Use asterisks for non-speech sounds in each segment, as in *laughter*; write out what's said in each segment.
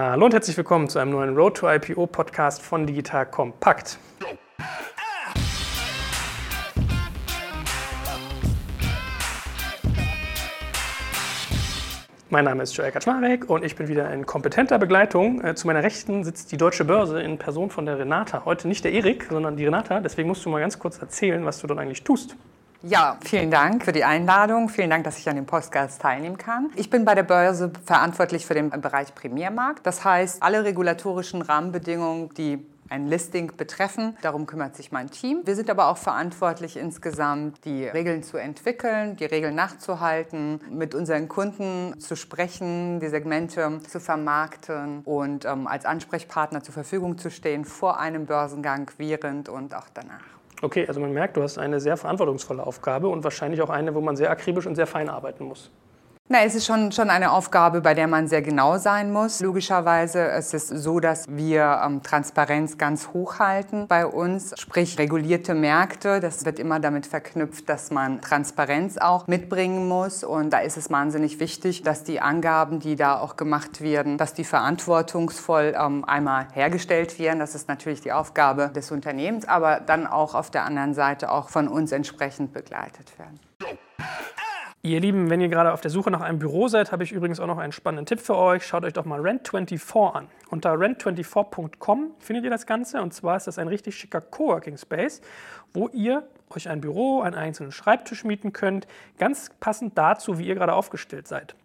Hallo und herzlich willkommen zu einem neuen Road to IPO Podcast von Digital Kompakt. Mein Name ist Joel Kaczmarek und ich bin wieder in kompetenter Begleitung. Äh, zu meiner Rechten sitzt die Deutsche Börse in Person von der Renata. Heute nicht der Erik, sondern die Renata. Deswegen musst du mal ganz kurz erzählen, was du dort eigentlich tust. Ja, vielen Dank für die Einladung. Vielen Dank, dass ich an dem Podcast teilnehmen kann. Ich bin bei der Börse verantwortlich für den Bereich Primärmarkt. Das heißt, alle regulatorischen Rahmenbedingungen, die ein Listing betreffen. Darum kümmert sich mein Team. Wir sind aber auch verantwortlich insgesamt, die Regeln zu entwickeln, die Regeln nachzuhalten, mit unseren Kunden zu sprechen, die Segmente zu vermarkten und ähm, als Ansprechpartner zur Verfügung zu stehen vor einem Börsengang, während und auch danach. Okay, also man merkt, du hast eine sehr verantwortungsvolle Aufgabe und wahrscheinlich auch eine, wo man sehr akribisch und sehr fein arbeiten muss. Na, es ist schon, schon eine Aufgabe, bei der man sehr genau sein muss. Logischerweise ist es so, dass wir ähm, Transparenz ganz hoch halten bei uns, sprich regulierte Märkte. Das wird immer damit verknüpft, dass man Transparenz auch mitbringen muss. Und da ist es wahnsinnig wichtig, dass die Angaben, die da auch gemacht werden, dass die verantwortungsvoll ähm, einmal hergestellt werden. Das ist natürlich die Aufgabe des Unternehmens, aber dann auch auf der anderen Seite auch von uns entsprechend begleitet werden. Ihr Lieben, wenn ihr gerade auf der Suche nach einem Büro seid, habe ich übrigens auch noch einen spannenden Tipp für euch. Schaut euch doch mal Rent24 an. Unter rent24.com findet ihr das Ganze. Und zwar ist das ein richtig schicker Coworking Space, wo ihr euch ein Büro, einen einzelnen Schreibtisch mieten könnt, ganz passend dazu, wie ihr gerade aufgestellt seid.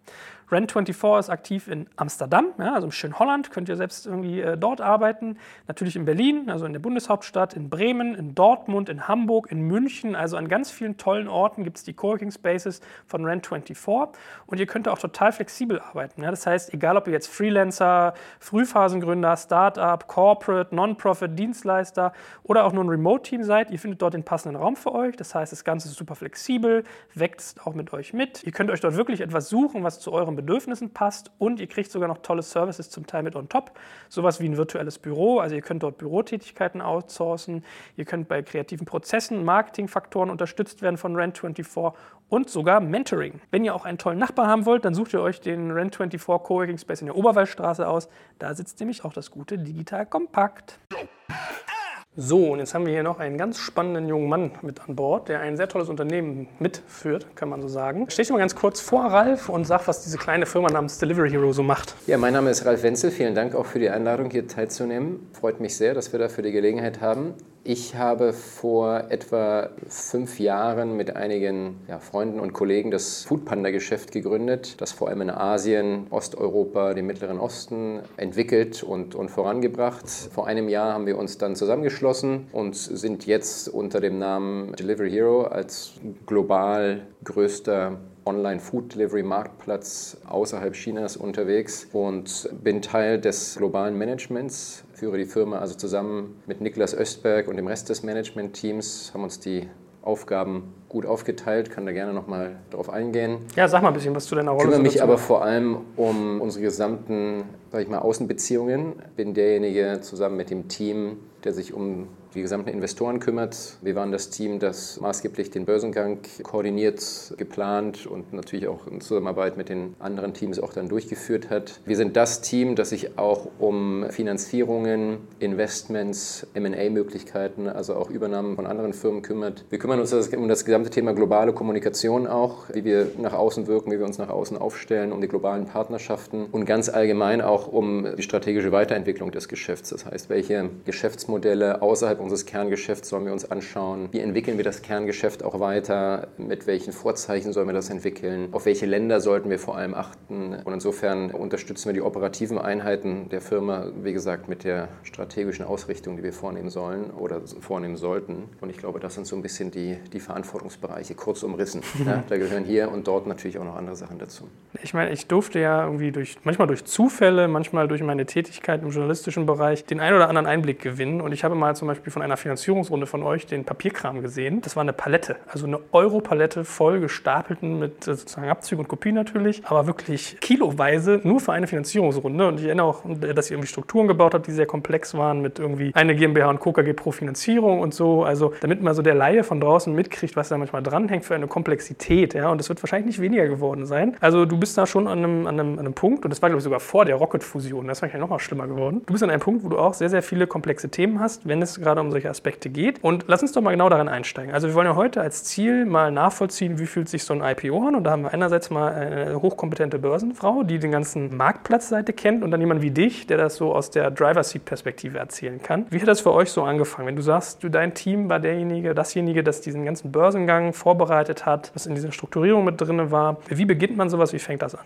Rent24 ist aktiv in Amsterdam, ja, also im schönen Holland, könnt ihr selbst irgendwie äh, dort arbeiten. Natürlich in Berlin, also in der Bundeshauptstadt, in Bremen, in Dortmund, in Hamburg, in München, also an ganz vielen tollen Orten gibt es die Coworking Spaces von Rent24 und ihr könnt auch total flexibel arbeiten. Ja. Das heißt, egal ob ihr jetzt Freelancer, Frühphasengründer, Startup, Corporate, Non-Profit, Dienstleister oder auch nur ein Remote-Team seid, ihr findet dort den passenden Raum für euch. Das heißt, das Ganze ist super flexibel, wächst auch mit euch mit. Ihr könnt euch dort wirklich etwas suchen, was zu eurem euren Bedürfnissen passt und ihr kriegt sogar noch tolle Services zum Teil mit on top. Sowas wie ein virtuelles Büro, also ihr könnt dort Bürotätigkeiten outsourcen, ihr könnt bei kreativen Prozessen, Marketingfaktoren unterstützt werden von Rent24 und sogar Mentoring. Wenn ihr auch einen tollen Nachbar haben wollt, dann sucht ihr euch den Rent24 Coworking Space in der Oberwaldstraße aus. Da sitzt nämlich auch das gute Digital Kompakt. So, und jetzt haben wir hier noch einen ganz spannenden jungen Mann mit an Bord, der ein sehr tolles Unternehmen mitführt, kann man so sagen. Stell dich mal ganz kurz vor, Ralf, und sag, was diese kleine Firma namens Delivery Hero so macht. Ja, mein Name ist Ralf Wenzel. Vielen Dank auch für die Einladung, hier teilzunehmen. Freut mich sehr, dass wir dafür die Gelegenheit haben. Ich habe vor etwa fünf Jahren mit einigen ja, Freunden und Kollegen das Foodpanda-Geschäft gegründet, das vor allem in Asien, Osteuropa, dem Mittleren Osten entwickelt und, und vorangebracht. Vor einem Jahr haben wir uns dann zusammengeschlossen und sind jetzt unter dem Namen Delivery Hero als global größter Online-Food-Delivery-Marktplatz außerhalb Chinas unterwegs und bin Teil des globalen Managements, führe die Firma also zusammen mit Niklas Östberg und dem Rest des Management-Teams, haben uns die Aufgaben gut aufgeteilt, kann da gerne nochmal drauf eingehen. Ja, sag mal ein bisschen was zu deiner Rolle. Ich kümmere mich aber vor allem um unsere gesamten, sag ich mal, Außenbeziehungen. Bin derjenige zusammen mit dem Team, der sich um die gesamten Investoren kümmert. Wir waren das Team, das maßgeblich den Börsengang koordiniert, geplant und natürlich auch in Zusammenarbeit mit den anderen Teams auch dann durchgeführt hat. Wir sind das Team, das sich auch um Finanzierungen, Investments, M&A-Möglichkeiten, also auch Übernahmen von anderen Firmen kümmert. Wir kümmern uns um das gesamte Thema globale Kommunikation auch, wie wir nach außen wirken, wie wir uns nach außen aufstellen, um die globalen Partnerschaften und ganz allgemein auch um die strategische Weiterentwicklung des Geschäfts. Das heißt, welche Geschäftsmodelle außerhalb unseres Kerngeschäfts sollen wir uns anschauen? Wie entwickeln wir das Kerngeschäft auch weiter? Mit welchen Vorzeichen sollen wir das entwickeln? Auf welche Länder sollten wir vor allem achten? Und insofern unterstützen wir die operativen Einheiten der Firma, wie gesagt, mit der strategischen Ausrichtung, die wir vornehmen sollen oder vornehmen sollten. Und ich glaube, das sind so ein bisschen die, die Verantwortungsbereiche, kurz umrissen. *laughs* ja, da gehören hier und dort natürlich auch noch andere Sachen dazu. Ich meine, ich durfte ja irgendwie durch, manchmal durch Zufälle, manchmal durch meine Tätigkeit im journalistischen Bereich den einen oder anderen Einblick gewinnen Und ich habe mal zum Beispiel von einer Finanzierungsrunde von euch den Papierkram gesehen. Das war eine Palette, also eine Euro-Palette voll gestapelten mit äh, sozusagen Abzügen und Kopien natürlich, aber wirklich kiloweise nur für eine Finanzierungsrunde. Und ich erinnere auch, dass ihr irgendwie Strukturen gebaut habt, die sehr komplex waren mit irgendwie eine GmbH und KKG pro Finanzierung und so. Also damit mal so der Laie von draußen mitkriegt, was da manchmal dranhängt für eine Komplexität. Ja? Und das wird wahrscheinlich nicht weniger geworden sein. Also du bist da schon an einem, an einem, an einem Punkt, und das war glaube ich sogar vor der Rocket-Fusion, das ist wahrscheinlich noch mal schlimmer geworden. Du bist an einem Punkt, wo du auch sehr, sehr viele komplexe Themen hast, wenn es gerade um solche Aspekte geht. Und lass uns doch mal genau daran einsteigen. Also wir wollen ja heute als Ziel mal nachvollziehen, wie fühlt sich so ein IPO an. Und da haben wir einerseits mal eine hochkompetente Börsenfrau, die den ganzen Marktplatzseite kennt und dann jemand wie dich, der das so aus der Driver-Seat-Perspektive erzählen kann. Wie hat das für euch so angefangen? Wenn du sagst, du, dein Team war derjenige, dasjenige, das diesen ganzen Börsengang vorbereitet hat, was in dieser Strukturierung mit drin war. Wie beginnt man sowas? Wie fängt das an?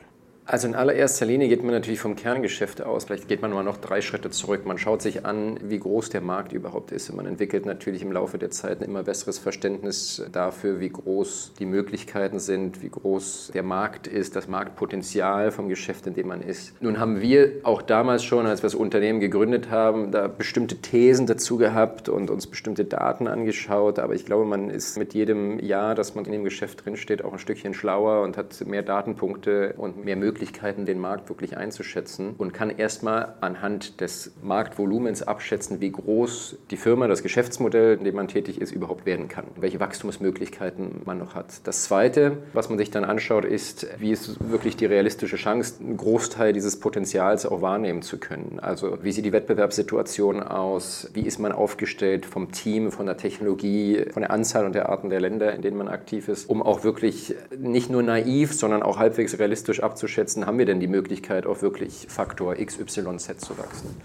Also in allererster Linie geht man natürlich vom Kerngeschäft aus. Vielleicht geht man mal noch drei Schritte zurück. Man schaut sich an, wie groß der Markt überhaupt ist. Und man entwickelt natürlich im Laufe der Zeit ein immer besseres Verständnis dafür, wie groß die Möglichkeiten sind, wie groß der Markt ist, das Marktpotenzial vom Geschäft, in dem man ist. Nun haben wir auch damals schon, als wir das Unternehmen gegründet haben, da bestimmte Thesen dazu gehabt und uns bestimmte Daten angeschaut. Aber ich glaube, man ist mit jedem Jahr, dass man in dem Geschäft drinsteht, auch ein Stückchen schlauer und hat mehr Datenpunkte und mehr Möglichkeiten Möglichkeiten, den Markt wirklich einzuschätzen und kann erstmal anhand des Marktvolumens abschätzen, wie groß die Firma, das Geschäftsmodell, in dem man tätig ist, überhaupt werden kann, welche Wachstumsmöglichkeiten man noch hat. Das Zweite, was man sich dann anschaut, ist, wie ist wirklich die realistische Chance, einen Großteil dieses Potenzials auch wahrnehmen zu können. Also wie sieht die Wettbewerbssituation aus, wie ist man aufgestellt vom Team, von der Technologie, von der Anzahl und der Arten der Länder, in denen man aktiv ist, um auch wirklich nicht nur naiv, sondern auch halbwegs realistisch abzuschätzen, einschätzen, haben wir denn die Möglichkeit, auf wirklich Faktor XYZ zu wachsen.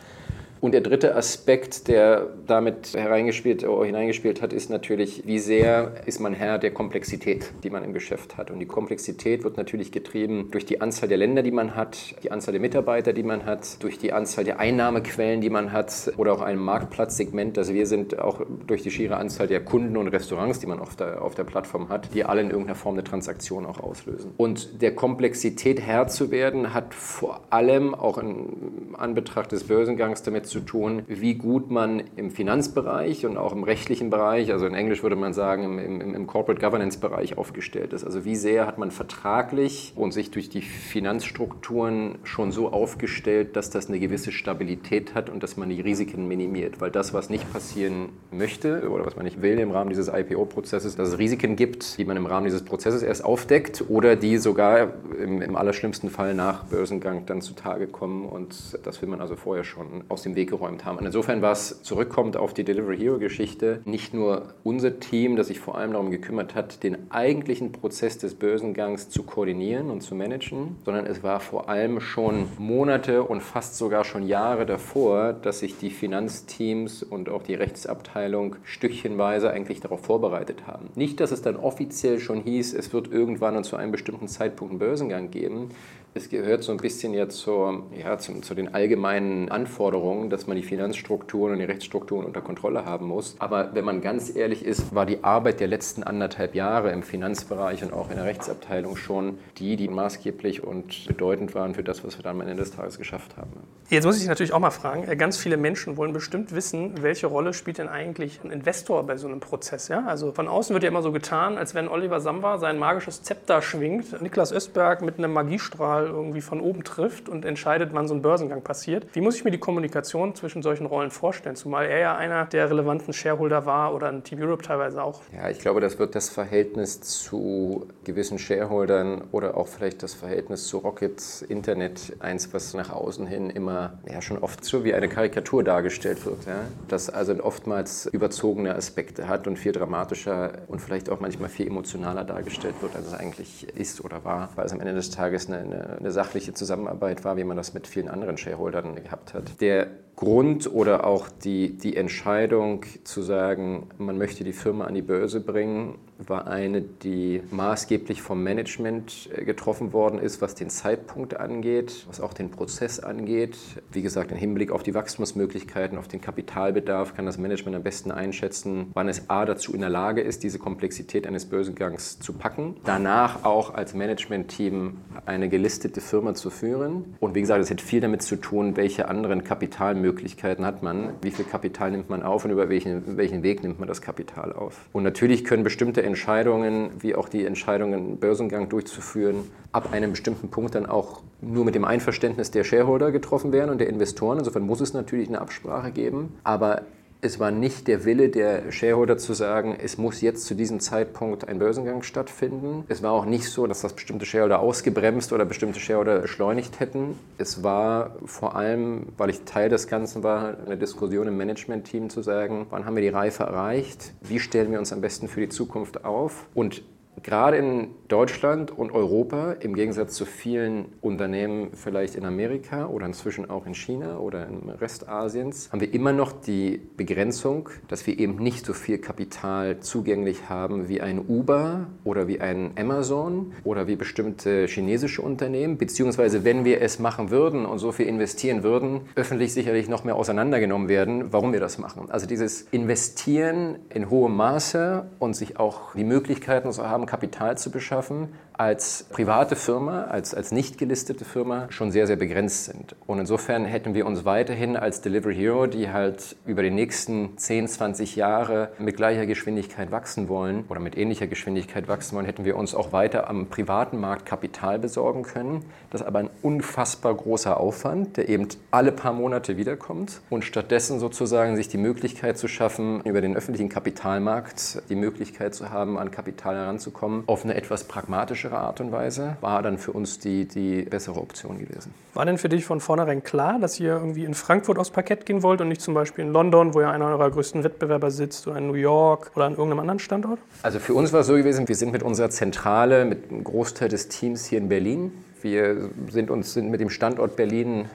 Und der dritte Aspekt, der damit hereingespielt, oder hineingespielt hat, ist natürlich, wie sehr ist man Herr der Komplexität, die man im Geschäft hat. Und die Komplexität wird natürlich getrieben durch die Anzahl der Länder, die man hat, die Anzahl der Mitarbeiter, die man hat, durch die Anzahl der Einnahmequellen, die man hat, oder auch ein Marktplatzsegment, das wir sind, auch durch die schiere Anzahl der Kunden und Restaurants, die man auf der, auf der Plattform hat, die alle in irgendeiner Form eine Transaktion auch auslösen. Und der Komplexität Herr zu werden, hat vor allem auch in Anbetracht des Börsengangs damit zu zu tun, wie gut man im Finanzbereich und auch im rechtlichen Bereich, also in Englisch würde man sagen im, im, im Corporate Governance Bereich aufgestellt ist. Also wie sehr hat man vertraglich und sich durch die Finanzstrukturen schon so aufgestellt, dass das eine gewisse Stabilität hat und dass man die Risiken minimiert. Weil das, was nicht passieren möchte oder was man nicht will im Rahmen dieses IPO-Prozesses, dass es Risiken gibt, die man im Rahmen dieses Prozesses erst aufdeckt oder die sogar im, im allerschlimmsten Fall nach Börsengang dann zutage kommen. Und das will man also vorher schon aus dem Weg Weg geräumt haben. Und insofern war es zurückkommt auf die Delivery Hero Geschichte nicht nur unser Team, das sich vor allem darum gekümmert hat, den eigentlichen Prozess des Börsengangs zu koordinieren und zu managen, sondern es war vor allem schon Monate und fast sogar schon Jahre davor, dass sich die Finanzteams und auch die Rechtsabteilung stückchenweise eigentlich darauf vorbereitet haben. Nicht, dass es dann offiziell schon hieß, es wird irgendwann und zu einem bestimmten Zeitpunkt einen Börsengang geben, es gehört so ein bisschen jetzt zur, ja, zum, zu den allgemeinen Anforderungen, dass man die Finanzstrukturen und die Rechtsstrukturen unter Kontrolle haben muss. Aber wenn man ganz ehrlich ist, war die Arbeit der letzten anderthalb Jahre im Finanzbereich und auch in der Rechtsabteilung schon die, die maßgeblich und bedeutend waren für das, was wir dann am Ende des Tages geschafft haben. Jetzt muss ich natürlich auch mal fragen, äh, ganz viele Menschen wollen bestimmt wissen, welche Rolle spielt denn eigentlich ein Investor bei so einem Prozess? Ja? Also von außen wird ja immer so getan, als wenn Oliver Samba sein magisches Zepter schwingt, Niklas Östberg mit einem Magiestrahl irgendwie von oben trifft und entscheidet, wann so ein Börsengang passiert. Wie muss ich mir die Kommunikation zwischen solchen Rollen vorstellen? Zumal er ja einer der relevanten Shareholder war oder ein Team Europe teilweise auch. Ja, ich glaube, das wird das Verhältnis zu gewissen Shareholdern oder auch vielleicht das Verhältnis zu Rockets Internet eins, was nach außen hin immer ja, schon oft so wie eine Karikatur dargestellt wird. Ja? Das also oftmals überzogene Aspekte hat und viel dramatischer und vielleicht auch manchmal viel emotionaler dargestellt wird, als es eigentlich ist oder war, weil es am Ende des Tages eine, eine eine sachliche Zusammenarbeit war, wie man das mit vielen anderen Shareholdern gehabt hat. Der Grund oder auch die, die Entscheidung zu sagen, man möchte die Firma an die Börse bringen, war eine, die maßgeblich vom Management äh, getroffen worden ist, was den Zeitpunkt angeht, was auch den Prozess angeht. Wie gesagt, im Hinblick auf die Wachstumsmöglichkeiten, auf den Kapitalbedarf kann das Management am besten einschätzen, wann es A dazu in der Lage ist, diese Komplexität eines Börsengangs zu packen. Danach auch als Management-Team eine gelistete Firma zu führen. Und wie gesagt, es hat viel damit zu tun, welche anderen Kapitalmöglichkeiten Möglichkeiten hat man, wie viel Kapital nimmt man auf und über welchen, welchen Weg nimmt man das Kapital auf. Und natürlich können bestimmte Entscheidungen, wie auch die Entscheidungen, Börsengang durchzuführen, ab einem bestimmten Punkt dann auch nur mit dem Einverständnis der Shareholder getroffen werden und der Investoren. Insofern muss es natürlich eine Absprache geben. Aber es war nicht der Wille der Shareholder zu sagen, es muss jetzt zu diesem Zeitpunkt ein Börsengang stattfinden. Es war auch nicht so, dass das bestimmte Shareholder ausgebremst oder bestimmte Shareholder beschleunigt hätten. Es war vor allem, weil ich Teil des Ganzen war, eine Diskussion im Management-Team zu sagen, wann haben wir die Reife erreicht, wie stellen wir uns am besten für die Zukunft auf und gerade in Deutschland und Europa, im Gegensatz zu vielen Unternehmen vielleicht in Amerika oder inzwischen auch in China oder im Rest Asiens, haben wir immer noch die Begrenzung, dass wir eben nicht so viel Kapital zugänglich haben wie ein Uber oder wie ein Amazon oder wie bestimmte chinesische Unternehmen, beziehungsweise wenn wir es machen würden und so viel investieren würden, öffentlich sicherlich noch mehr auseinandergenommen werden, warum wir das machen. Also dieses Investieren in hohem Maße und sich auch die Möglichkeiten zu haben, Kapital zu beschaffen, als private Firma, als, als nicht gelistete Firma schon sehr, sehr begrenzt sind. Und insofern hätten wir uns weiterhin als Delivery Hero, die halt über die nächsten 10, 20 Jahre mit gleicher Geschwindigkeit wachsen wollen oder mit ähnlicher Geschwindigkeit wachsen wollen, hätten wir uns auch weiter am privaten Markt Kapital besorgen können. Das ist aber ein unfassbar großer Aufwand, der eben alle paar Monate wiederkommt und stattdessen sozusagen sich die Möglichkeit zu schaffen, über den öffentlichen Kapitalmarkt die Möglichkeit zu haben, an Kapital heranzukommen, auf eine etwas pragmatische klassischere Art und Weise, war dann für uns die, die bessere Option gewesen. War denn für dich von vornherein klar, dass ihr irgendwie in Frankfurt aufs Parkett gehen wollt und nicht zum Beispiel in London, wo ja einer eurer größten Wettbewerber sitzt, oder in New York oder an irgendeinem anderen Standort? Also für uns war es so gewesen, wir sind mit unserer Zentrale, mit einem Großteil des Teams hier in Berlin. Wir sind uns sind mit dem Standort Berlin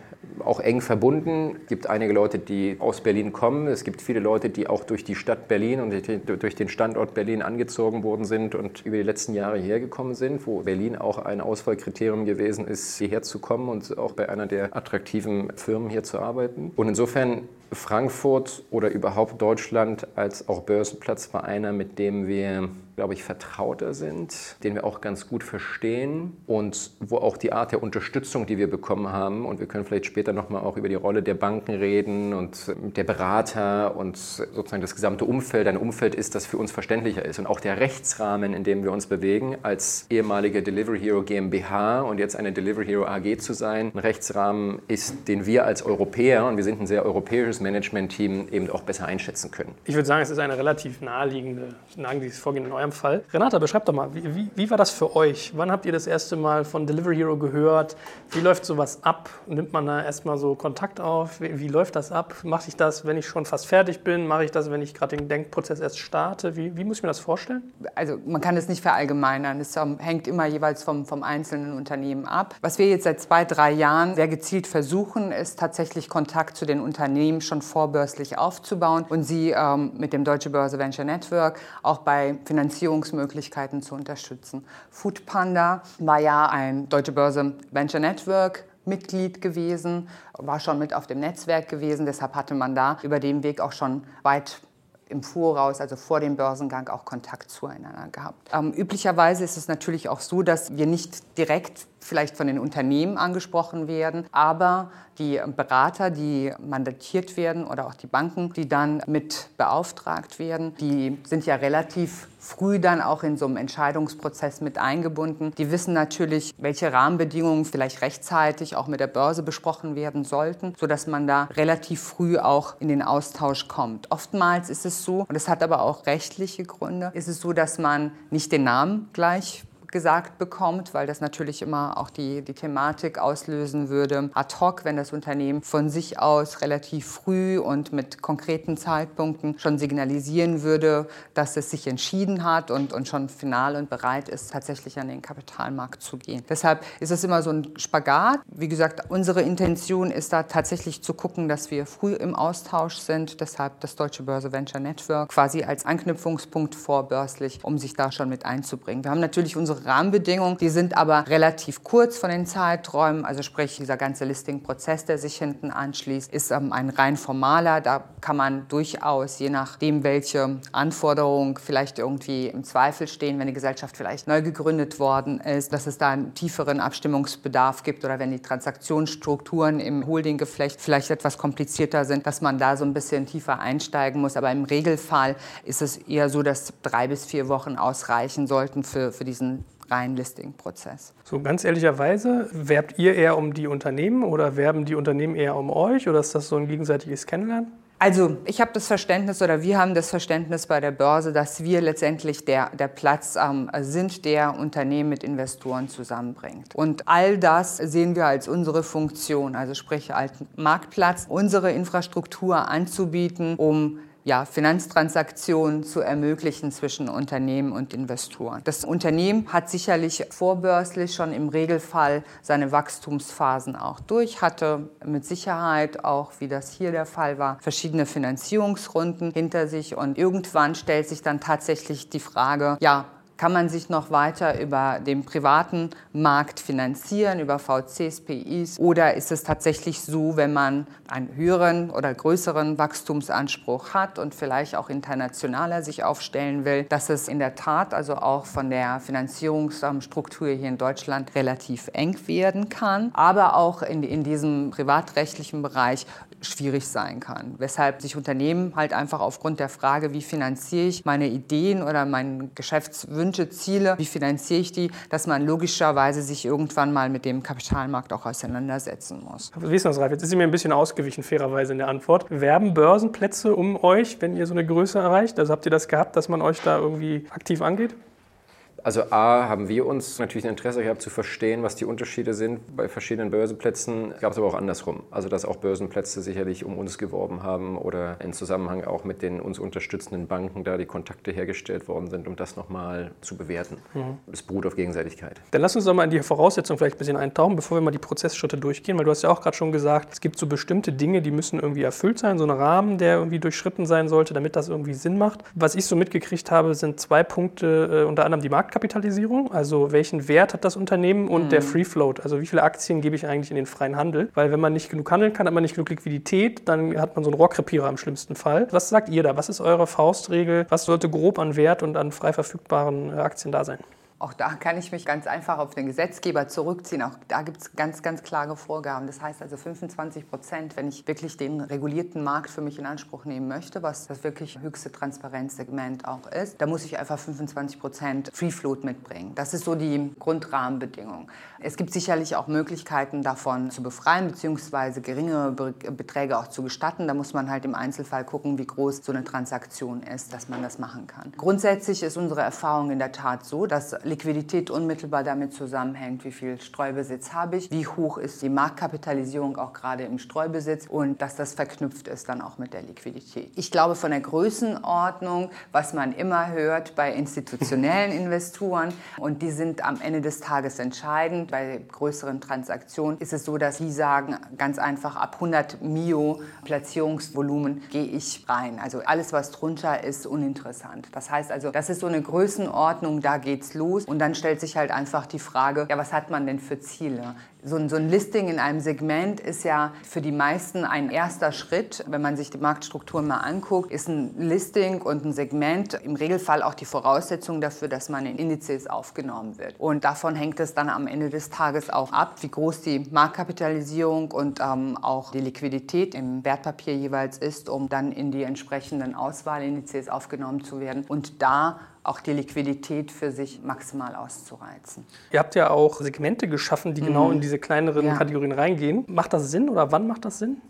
auch eng verbunden. Es gibt einige Leute, die aus Berlin kommen. Es gibt viele Leute, die auch durch die Stadt Berlin und durch den Standort Berlin angezogen worden sind und über die letzten Jahre hierher gekommen sind, wo Berlin auch ein Auswahlkriterium gewesen ist, hierher zu kommen und auch bei einer der attraktiven Firmen hier zu arbeiten. Und insofern Frankfurt oder überhaupt Deutschland als auch Börsenplatz war einer, mit dem wir glaube ich, vertrauter sind, den wir auch ganz gut verstehen und wo auch die Art der Unterstützung, die wir bekommen haben, und wir können vielleicht später nochmal auch über die Rolle der Banken reden und der Berater und sozusagen das gesamte Umfeld, ein Umfeld ist, das für uns verständlicher ist und auch der Rechtsrahmen, in dem wir uns bewegen, als ehemalige Delivery Hero GmbH und jetzt eine Delivery Hero AG zu sein, ein Rechtsrahmen ist, den wir als Europäer, und wir sind ein sehr europäisches Management-Team, eben auch besser einschätzen können. Ich würde sagen, es ist eine relativ naheliegende, naheliegendes Vorgehen in eurem eurem Fall. Renata, beschreibt doch mal, wie, wie, wie, war das für euch? Wann habt ihr das erste Mal von Delivery Hero gehört? Wie läuft sowas ab? Nimmt man da erstmal so Kontakt auf? Wie, wie läuft das ab? Mache ich das, wenn ich schon fast fertig bin? Mache ich das, wenn ich gerade den Denkprozess erst starte? Wie, wie, muss ich mir das vorstellen? Also man kann es nicht verallgemeinern. Es um, hängt immer jeweils vom, vom einzelnen Unternehmen ab. Was wir jetzt seit zwei, drei Jahren sehr gezielt versuchen, ist tatsächlich Kontakt zu den Unternehmen schon vorbörslich aufzubauen und sie ähm, mit dem Deutsche Börse Venture Network auch bei Finanzierung Finanzierungsmöglichkeiten zu unterstützen. Foodpanda war ja ein Deutsche Börse Venture Network Mitglied gewesen, war schon mit auf dem Netzwerk gewesen. Deshalb hatte man da über den Weg auch schon weit im Voraus, also vor dem Börsengang, auch Kontakt zueinander gehabt. Ähm, üblicherweise ist es natürlich auch so, dass wir nicht direkt vielleicht von den Unternehmen angesprochen werden, aber die Berater, die mandatiert werden oder auch die Banken, die dann mit beauftragt werden, die sind ja relativ früh dann auch in so einem Entscheidungsprozess mit eingebunden. Die wissen natürlich, welche Rahmenbedingungen vielleicht rechtzeitig auch mit der Börse besprochen werden sollten, sodass man da relativ früh auch in den Austausch kommt. Oftmals ist es so, und es hat aber auch rechtliche Gründe, ist es so, dass man nicht den Namen gleich gesagt bekommt, weil das natürlich immer auch die, die Thematik auslösen würde. Ad hoc, wenn das Unternehmen von sich aus relativ früh und mit konkreten Zeitpunkten schon signalisieren würde, dass es sich entschieden hat und, und schon final und bereit ist, tatsächlich an den Kapitalmarkt zu gehen. Deshalb ist es immer so ein Spagat. Wie gesagt, unsere Intention ist da tatsächlich zu gucken, dass wir früh im Austausch sind. Deshalb das Deutsche Börse Venture Network quasi als Anknüpfungspunkt vorbörslich, um sich da schon mit einzubringen. Wir haben natürlich unsere Rahmenbedingungen. Die sind aber relativ kurz von den Zeiträumen. Also sprich, dieser ganze Listing-Prozess, der sich hinten anschließt, ist ähm, ein rein formaler. Da kann man durchaus, je nachdem, welche Anforderungen vielleicht irgendwie im Zweifel stehen, wenn die Gesellschaft vielleicht neu gegründet worden ist, dass es da einen tieferen Abstimmungsbedarf gibt oder wenn die Transaktionsstrukturen im Holdinggeflecht vielleicht etwas komplizierter sind, dass man da so ein bisschen tiefer einsteigen muss. Aber im Regelfall ist es eher so, dass drei bis vier Wochen ausreichen sollten für, für diesen reinen Listing-Prozess. So ganz ehrlicherweise, werbt ihr eher um die Unternehmen oder werben die Unternehmen eher um euch oder ist das so ein gegenseitiges Kennenlernen? Also ich habe das Verständnis oder wir haben das Verständnis bei der Börse, dass wir letztendlich der, der Platz ähm, sind, der Unternehmen mit Investoren zusammenbringt. Und all das sehen wir als unsere Funktion, also sprich als Marktplatz, unsere Infrastruktur anzubieten, um ja, Finanztransaktionen zu ermöglichen zwischen Unternehmen und Investoren. Das Unternehmen hat sicherlich vorbörslich schon im Regelfall seine Wachstumsphasen auch durch, hatte mit Sicherheit auch, wie das hier der Fall war, verschiedene Finanzierungsrunden hinter sich und irgendwann stellt sich dann tatsächlich die Frage, ja, kann man sich noch weiter über den privaten Markt finanzieren, über VCs, PIs? Oder ist es tatsächlich so, wenn man einen höheren oder größeren Wachstumsanspruch hat und vielleicht auch internationaler sich aufstellen will, dass es in der Tat also auch von der Finanzierungsstruktur hier in Deutschland relativ eng werden kann, aber auch in, in diesem privatrechtlichen Bereich schwierig sein kann. Weshalb sich Unternehmen halt einfach aufgrund der Frage, wie finanziere ich meine Ideen oder meine Geschäftswünsche, Ziele, wie finanziere ich die, dass man logischerweise sich irgendwann mal mit dem Kapitalmarkt auch auseinandersetzen muss. Das, Ralf? Jetzt ist sie mir ein bisschen ausgewichen, fairerweise in der Antwort. Werben Börsenplätze um euch, wenn ihr so eine Größe erreicht? Also habt ihr das gehabt, dass man euch da irgendwie aktiv angeht? Also A, haben wir uns natürlich ein Interesse gehabt zu verstehen, was die Unterschiede sind. Bei verschiedenen Börsenplätzen gab es aber auch andersrum. Also dass auch Börsenplätze sicherlich um uns geworben haben oder in Zusammenhang auch mit den uns unterstützenden Banken da die Kontakte hergestellt worden sind, um das nochmal zu bewerten. Mhm. Das beruht auf Gegenseitigkeit. Dann lass uns doch mal in die Voraussetzungen vielleicht ein bisschen eintauchen, bevor wir mal die Prozessschritte durchgehen, weil du hast ja auch gerade schon gesagt, es gibt so bestimmte Dinge, die müssen irgendwie erfüllt sein, so ein Rahmen, der irgendwie durchschritten sein sollte, damit das irgendwie Sinn macht. Was ich so mitgekriegt habe, sind zwei Punkte, äh, unter anderem die Markt Marktkapitalisierung, also welchen Wert hat das Unternehmen und mhm. der Free Float, also wie viele Aktien gebe ich eigentlich in den freien Handel, weil wenn man nicht genug handeln kann, hat man nicht genug Liquidität, dann hat man so einen Rohrkrepierer am schlimmsten Fall. Was sagt ihr da? Was ist eure Faustregel? Was sollte grob an Wert und an frei verfügbaren äh, Aktien da sein? Auch da kann ich mich ganz einfach auf den Gesetzgeber zurückziehen. Auch da gibt es ganz, ganz klare Vorgaben. Das heißt also 25 Prozent, wenn ich wirklich den regulierten Markt für mich in Anspruch nehmen möchte, was das wirklich höchste Transparenzsegment auch ist, da muss ich einfach 25 Prozent Free Float mitbringen. Das ist so die Grundrahmenbedingung. Es gibt sicherlich auch Möglichkeiten davon zu befreien, beziehungsweise geringere Beträge auch zu gestatten. Da muss man halt im Einzelfall gucken, wie groß so eine Transaktion ist, dass man das machen kann. Grundsätzlich ist unsere Erfahrung in der Tat so, dass Liquidität unmittelbar damit zusammenhängt, wie viel Streubesitz habe ich, wie hoch ist die Marktkapitalisierung auch gerade im Streubesitz und dass das verknüpft ist dann auch mit der Liquidität. Ich glaube von der Größenordnung, was man immer hört bei institutionellen *laughs* Investoren und die sind am Ende des Tages entscheidend. Bei größeren Transaktionen ist es so, dass die sagen ganz einfach ab 100 Mio Platzierungsvolumen gehe ich rein. Also alles, was drunter ist, uninteressant. Das heißt also, das ist so eine Größenordnung, da geht es los. Und dann stellt sich halt einfach die Frage, ja, was hat man denn für Ziele? So ein, so ein, Listing in einem Segment ist ja für die meisten ein erster Schritt. Wenn man sich die Marktstrukturen mal anguckt, ist ein Listing und ein Segment im Regelfall auch die Voraussetzung dafür, dass man in Indizes aufgenommen wird. Und davon hängt es dann am Ende des Tages auch ab, wie groß die Marktkapitalisierung und ähm, auch die Liquidität im Wertpapier jeweils ist, um dann in die entsprechenden Auswahlindizes aufgenommen zu werden. Und da auch die Liquidität für sich maximal auszureizen. Ihr habt ja auch Segmente geschaffen, die mhm. genau in diese kleineren ja. Kategorien reingehen. Macht das Sinn oder wann macht das Sinn?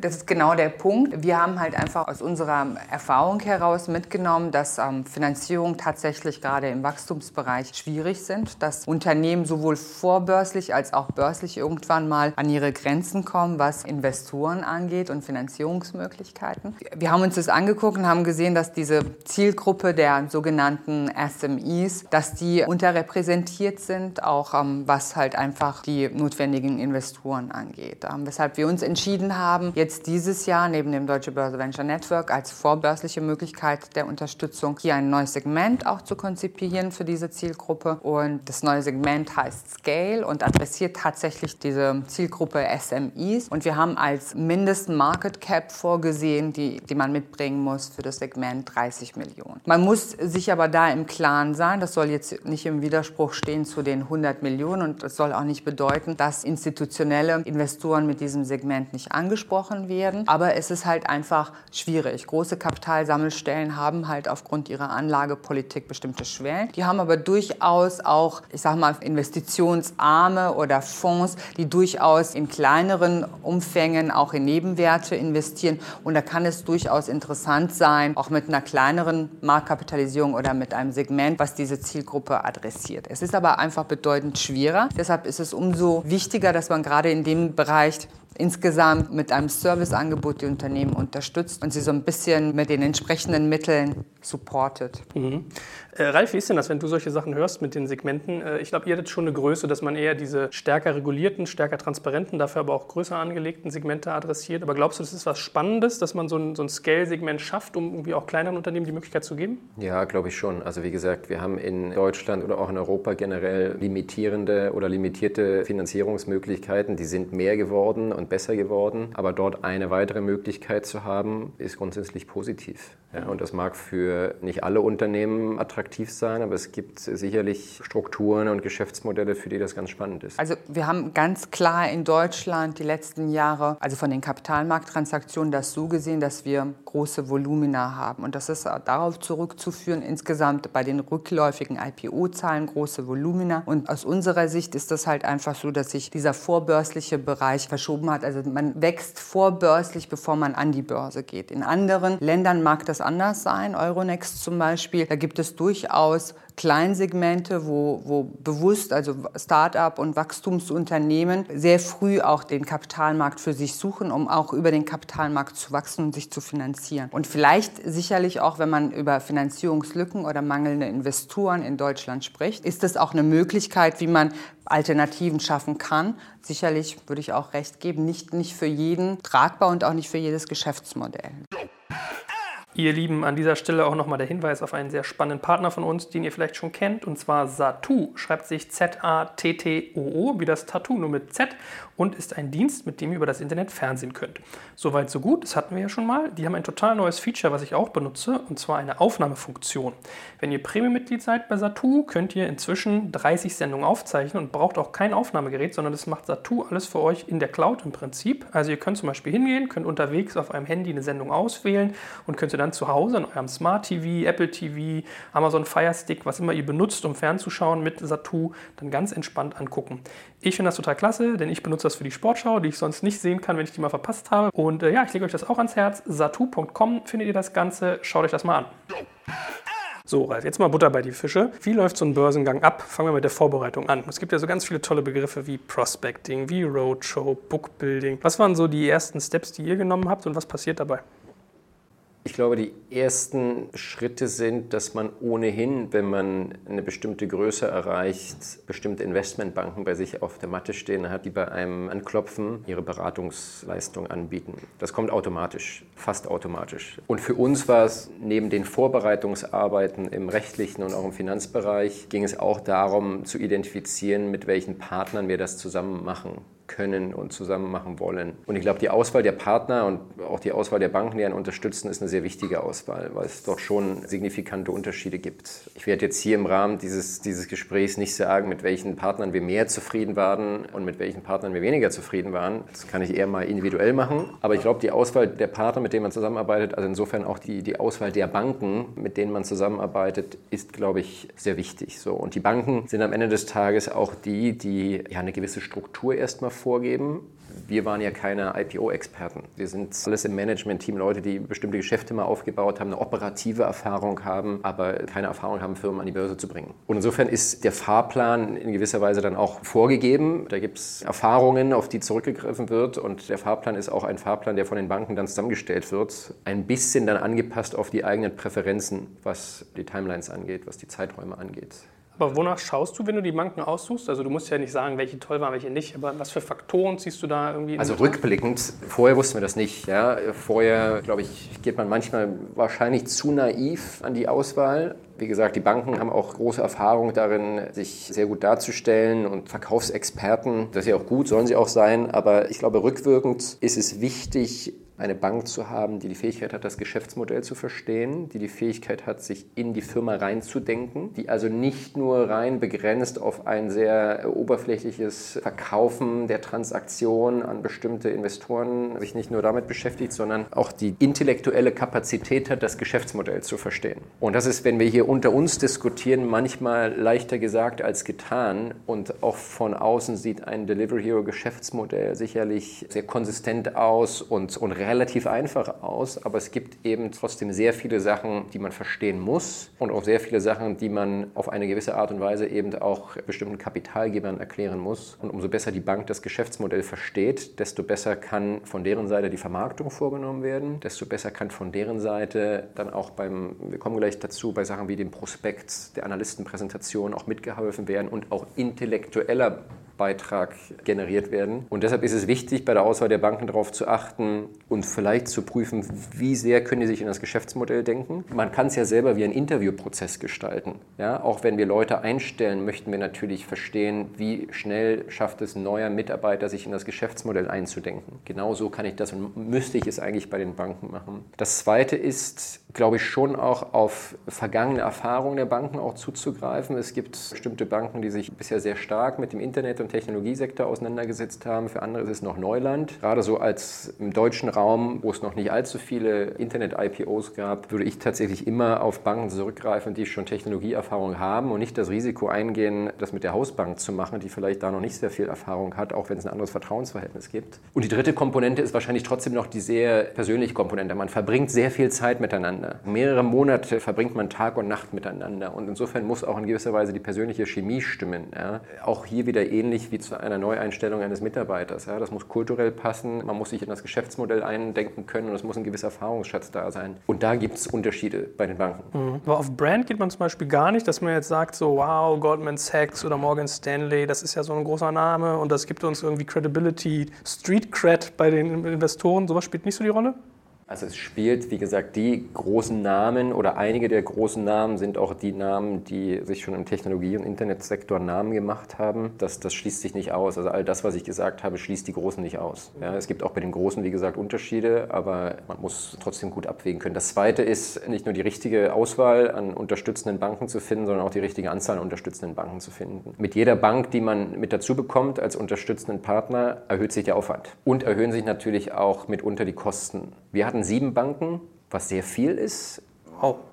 Das ist genau der Punkt. Wir haben halt einfach aus unserer Erfahrung heraus mitgenommen, dass ähm, Finanzierung tatsächlich gerade im Wachstumsbereich schwierig sind, dass Unternehmen sowohl vorbörslich als auch börslich irgendwann mal an ihre Grenzen kommen, was Investoren angeht und Finanzierungsmöglichkeiten. Wir haben uns das angeguckt und haben gesehen, dass diese Zielgruppe der sogenannten SMEs, dass die unterrepräsentiert sind, auch ähm, was halt einfach die notwendigen Investoren angeht. Ähm, weshalb wir uns entschieden haben, jetzt dieses Jahr neben dem Deutsche Börse Venture Network als vorbörsliche Möglichkeit der Unterstützung hier ein neues Segment auch zu konzipieren für diese Zielgruppe. Und das neue Segment heißt Scale und adressiert tatsächlich diese Zielgruppe SMEs. Und wir haben als Mindest Market Cap vorgesehen, die, die man mitbringen muss für das Segment 30 Millionen. Man muss sich aber da im Klaren sein, das soll jetzt nicht im Widerspruch stehen zu den 100 Millionen und das soll auch nicht bedeuten, dass institutionelle Investoren mit diesem Segment nicht angesprochen werden. Aber es ist halt einfach schwierig. Große Kapitalsammelstellen haben halt aufgrund ihrer Anlagepolitik bestimmte Schwellen. Die haben aber durchaus auch, ich sage mal, Investitionsarme oder Fonds, die durchaus in kleineren Umfängen auch in Nebenwerte investieren. Und da kann es durchaus interessant sein, auch mit einer kleineren Marktkapitalisierung oder mit einem Segment, was diese Zielgruppe adressiert. Es ist aber einfach bedeutend schwerer. Deshalb ist es umso wichtiger, dass man gerade in dem Bereich insgesamt mit einem Serviceangebot die Unternehmen unterstützt und sie so ein bisschen mit den entsprechenden Mitteln supportet. Mhm. Äh, Ralf, wie ist denn das, wenn du solche Sachen hörst mit den Segmenten? Äh, ich glaube, ihr hattet schon eine Größe, dass man eher diese stärker regulierten, stärker transparenten, dafür aber auch größer angelegten Segmente adressiert. Aber glaubst du, das ist was Spannendes, dass man so ein, so ein Scale-Segment schafft, um irgendwie auch kleineren Unternehmen die Möglichkeit zu geben? Ja, glaube ich schon. Also wie gesagt, wir haben in Deutschland oder auch in Europa generell limitierende oder limitierte Finanzierungsmöglichkeiten. Die sind mehr geworden und besser geworden. Aber dort eine weitere Möglichkeit zu haben, ist grundsätzlich positiv. Ja, und das mag für nicht alle Unternehmen attraktiv sein, aber es gibt sicherlich Strukturen und Geschäftsmodelle, für die das ganz spannend ist. Also wir haben ganz klar in Deutschland die letzten Jahre, also von den Kapitalmarkttransaktionen, das so gesehen, dass wir große Volumina haben. Und das ist darauf zurückzuführen, insgesamt bei den rückläufigen IPO-Zahlen große Volumina. Und aus unserer Sicht ist das halt einfach so, dass sich dieser vorbörsliche Bereich verschoben hat. Also man wächst vorbörslich, bevor man an die Börse geht. In anderen Ländern mag das anders sein, Euronext zum Beispiel. Da gibt es durchaus Kleinsegmente, wo, wo bewusst, also Start-up und Wachstumsunternehmen sehr früh auch den Kapitalmarkt für sich suchen, um auch über den Kapitalmarkt zu wachsen und sich zu finanzieren. Und vielleicht sicherlich auch, wenn man über Finanzierungslücken oder mangelnde Investoren in Deutschland spricht, ist das auch eine Möglichkeit, wie man Alternativen schaffen kann. Sicherlich würde ich auch recht geben, nicht, nicht für jeden tragbar und auch nicht für jedes Geschäftsmodell. Ihr Lieben, an dieser Stelle auch nochmal der Hinweis auf einen sehr spannenden Partner von uns, den ihr vielleicht schon kennt, und zwar Satu. Schreibt sich Z-A-T-T-O-O, wie das Tattoo, nur mit Z, und ist ein Dienst, mit dem ihr über das Internet fernsehen könnt. Soweit, so gut, das hatten wir ja schon mal. Die haben ein total neues Feature, was ich auch benutze, und zwar eine Aufnahmefunktion. Wenn ihr Premium-Mitglied seid bei Satu, könnt ihr inzwischen 30 Sendungen aufzeichnen und braucht auch kein Aufnahmegerät, sondern das macht Satu alles für euch in der Cloud im Prinzip. Also ihr könnt zum Beispiel hingehen, könnt unterwegs auf einem Handy eine Sendung auswählen und könnt ihr dann zu Hause an eurem Smart TV, Apple TV, Amazon Fire Stick, was immer ihr benutzt, um fernzuschauen mit Satu, dann ganz entspannt angucken. Ich finde das total klasse, denn ich benutze das für die Sportschau, die ich sonst nicht sehen kann, wenn ich die mal verpasst habe. Und äh, ja, ich lege euch das auch ans Herz. Satu.com findet ihr das Ganze. Schaut euch das mal an. So, Ralf, jetzt mal Butter bei die Fische. Wie läuft so ein Börsengang ab? Fangen wir mit der Vorbereitung an. Es gibt ja so ganz viele tolle Begriffe wie Prospecting, wie Roadshow, Bookbuilding. Was waren so die ersten Steps, die ihr genommen habt und was passiert dabei? Ich glaube, die ersten Schritte sind, dass man ohnehin, wenn man eine bestimmte Größe erreicht, bestimmte Investmentbanken bei sich auf der Matte stehen hat, die bei einem anklopfen, ihre Beratungsleistung anbieten. Das kommt automatisch, fast automatisch. Und für uns war es neben den Vorbereitungsarbeiten im rechtlichen und auch im Finanzbereich, ging es auch darum zu identifizieren, mit welchen Partnern wir das zusammen machen können und zusammen machen wollen. Und ich glaube, die Auswahl der Partner und auch die Auswahl der Banken, die einen unterstützen, ist eine sehr wichtige Auswahl, weil es dort schon signifikante Unterschiede gibt. Ich werde jetzt hier im Rahmen dieses, dieses Gesprächs nicht sagen, mit welchen Partnern wir mehr zufrieden waren und mit welchen Partnern wir weniger zufrieden waren. Das kann ich eher mal individuell machen. Aber ich glaube, die Auswahl der Partner, mit denen man zusammenarbeitet, also insofern auch die, die Auswahl der Banken, mit denen man zusammenarbeitet, ist, glaube ich, sehr wichtig. So. Und die Banken sind am Ende des Tages auch die, die ja eine gewisse Struktur erstmal vorgeben. Wir waren ja keine IPO-Experten. Wir sind alles im Management-Team Leute, die bestimmte Geschäfte mal aufgebaut haben, eine operative Erfahrung haben, aber keine Erfahrung haben, Firmen an die Börse zu bringen. Und insofern ist der Fahrplan in gewisser Weise dann auch vorgegeben. Da gibt es Erfahrungen, auf die zurückgegriffen wird. Und der Fahrplan ist auch ein Fahrplan, der von den Banken dann zusammengestellt wird. Ein bisschen dann angepasst auf die eigenen Präferenzen, was die Timelines angeht, was die Zeiträume angeht. Aber wonach schaust du, wenn du die Banken aussuchst? Also du musst ja nicht sagen, welche toll waren, welche nicht, aber was für Faktoren ziehst du da irgendwie? Also rückblickend, vorher wussten wir das nicht. Ja. Vorher, glaube ich, geht man manchmal wahrscheinlich zu naiv an die Auswahl. Wie gesagt, die Banken haben auch große Erfahrung darin, sich sehr gut darzustellen und Verkaufsexperten, das ist ja auch gut, sollen sie auch sein, aber ich glaube, rückwirkend ist es wichtig, eine Bank zu haben, die die Fähigkeit hat, das Geschäftsmodell zu verstehen, die die Fähigkeit hat, sich in die Firma reinzudenken, die also nicht nur rein begrenzt auf ein sehr oberflächliches Verkaufen der Transaktion an bestimmte Investoren sich nicht nur damit beschäftigt, sondern auch die intellektuelle Kapazität hat, das Geschäftsmodell zu verstehen. Und das ist, wenn wir hier unter uns diskutieren, manchmal leichter gesagt als getan. Und auch von außen sieht ein Delivery Hero Geschäftsmodell sicherlich sehr konsistent aus und, und relativ einfach aus, aber es gibt eben trotzdem sehr viele Sachen, die man verstehen muss und auch sehr viele Sachen, die man auf eine gewisse Art und Weise eben auch bestimmten Kapitalgebern erklären muss. Und umso besser die Bank das Geschäftsmodell versteht, desto besser kann von deren Seite die Vermarktung vorgenommen werden, desto besser kann von deren Seite dann auch beim, wir kommen gleich dazu, bei Sachen wie dem Prospekt, der Analystenpräsentation auch mitgeholfen werden und auch intellektueller Beitrag generiert werden. Und deshalb ist es wichtig, bei der Auswahl der Banken darauf zu achten und vielleicht zu prüfen, wie sehr können die sich in das Geschäftsmodell denken. Man kann es ja selber wie einen Interviewprozess gestalten. Ja, auch wenn wir Leute einstellen, möchten wir natürlich verstehen, wie schnell schafft es ein neuer Mitarbeiter, sich in das Geschäftsmodell einzudenken. Genauso kann ich das und müsste ich es eigentlich bei den Banken machen. Das Zweite ist, glaube ich, schon auch auf vergangene Erfahrungen der Banken auch zuzugreifen. Es gibt bestimmte Banken, die sich bisher sehr stark mit dem Internet- und Technologiesektor auseinandergesetzt haben. Für andere ist es noch Neuland. Gerade so als im deutschen Raum, wo es noch nicht allzu viele Internet-IPOs gab, würde ich tatsächlich immer auf Banken zurückgreifen, die schon Technologieerfahrung haben und nicht das Risiko eingehen, das mit der Hausbank zu machen, die vielleicht da noch nicht sehr viel Erfahrung hat, auch wenn es ein anderes Vertrauensverhältnis gibt. Und die dritte Komponente ist wahrscheinlich trotzdem noch die sehr persönliche Komponente. Man verbringt sehr viel Zeit miteinander. Mehrere Monate verbringt man Tag und Nacht miteinander. Und insofern muss auch in gewisser Weise die persönliche Chemie stimmen. Ja. Auch hier wieder ähnlich wie zu einer Neueinstellung eines Mitarbeiters. Ja. Das muss kulturell passen, man muss sich in das Geschäftsmodell eindenken können und es muss ein gewisser Erfahrungsschatz da sein. Und da gibt es Unterschiede bei den Banken. Mhm. Aber auf Brand geht man zum Beispiel gar nicht, dass man jetzt sagt, so wow, Goldman Sachs oder Morgan Stanley, das ist ja so ein großer Name und das gibt uns irgendwie Credibility, Street Cred bei den Investoren. Sowas spielt nicht so die Rolle? Also es spielt, wie gesagt, die großen Namen oder einige der großen Namen sind auch die Namen, die sich schon im Technologie- und Internetsektor Namen gemacht haben. Das, das schließt sich nicht aus. Also all das, was ich gesagt habe, schließt die Großen nicht aus. Ja, es gibt auch bei den Großen, wie gesagt, Unterschiede, aber man muss trotzdem gut abwägen können. Das Zweite ist, nicht nur die richtige Auswahl an unterstützenden Banken zu finden, sondern auch die richtige Anzahl an unterstützenden Banken zu finden. Mit jeder Bank, die man mit dazu bekommt als unterstützenden Partner, erhöht sich der Aufwand. Und erhöhen sich natürlich auch mitunter die Kosten. Wir hatten sieben Banken, was sehr viel ist.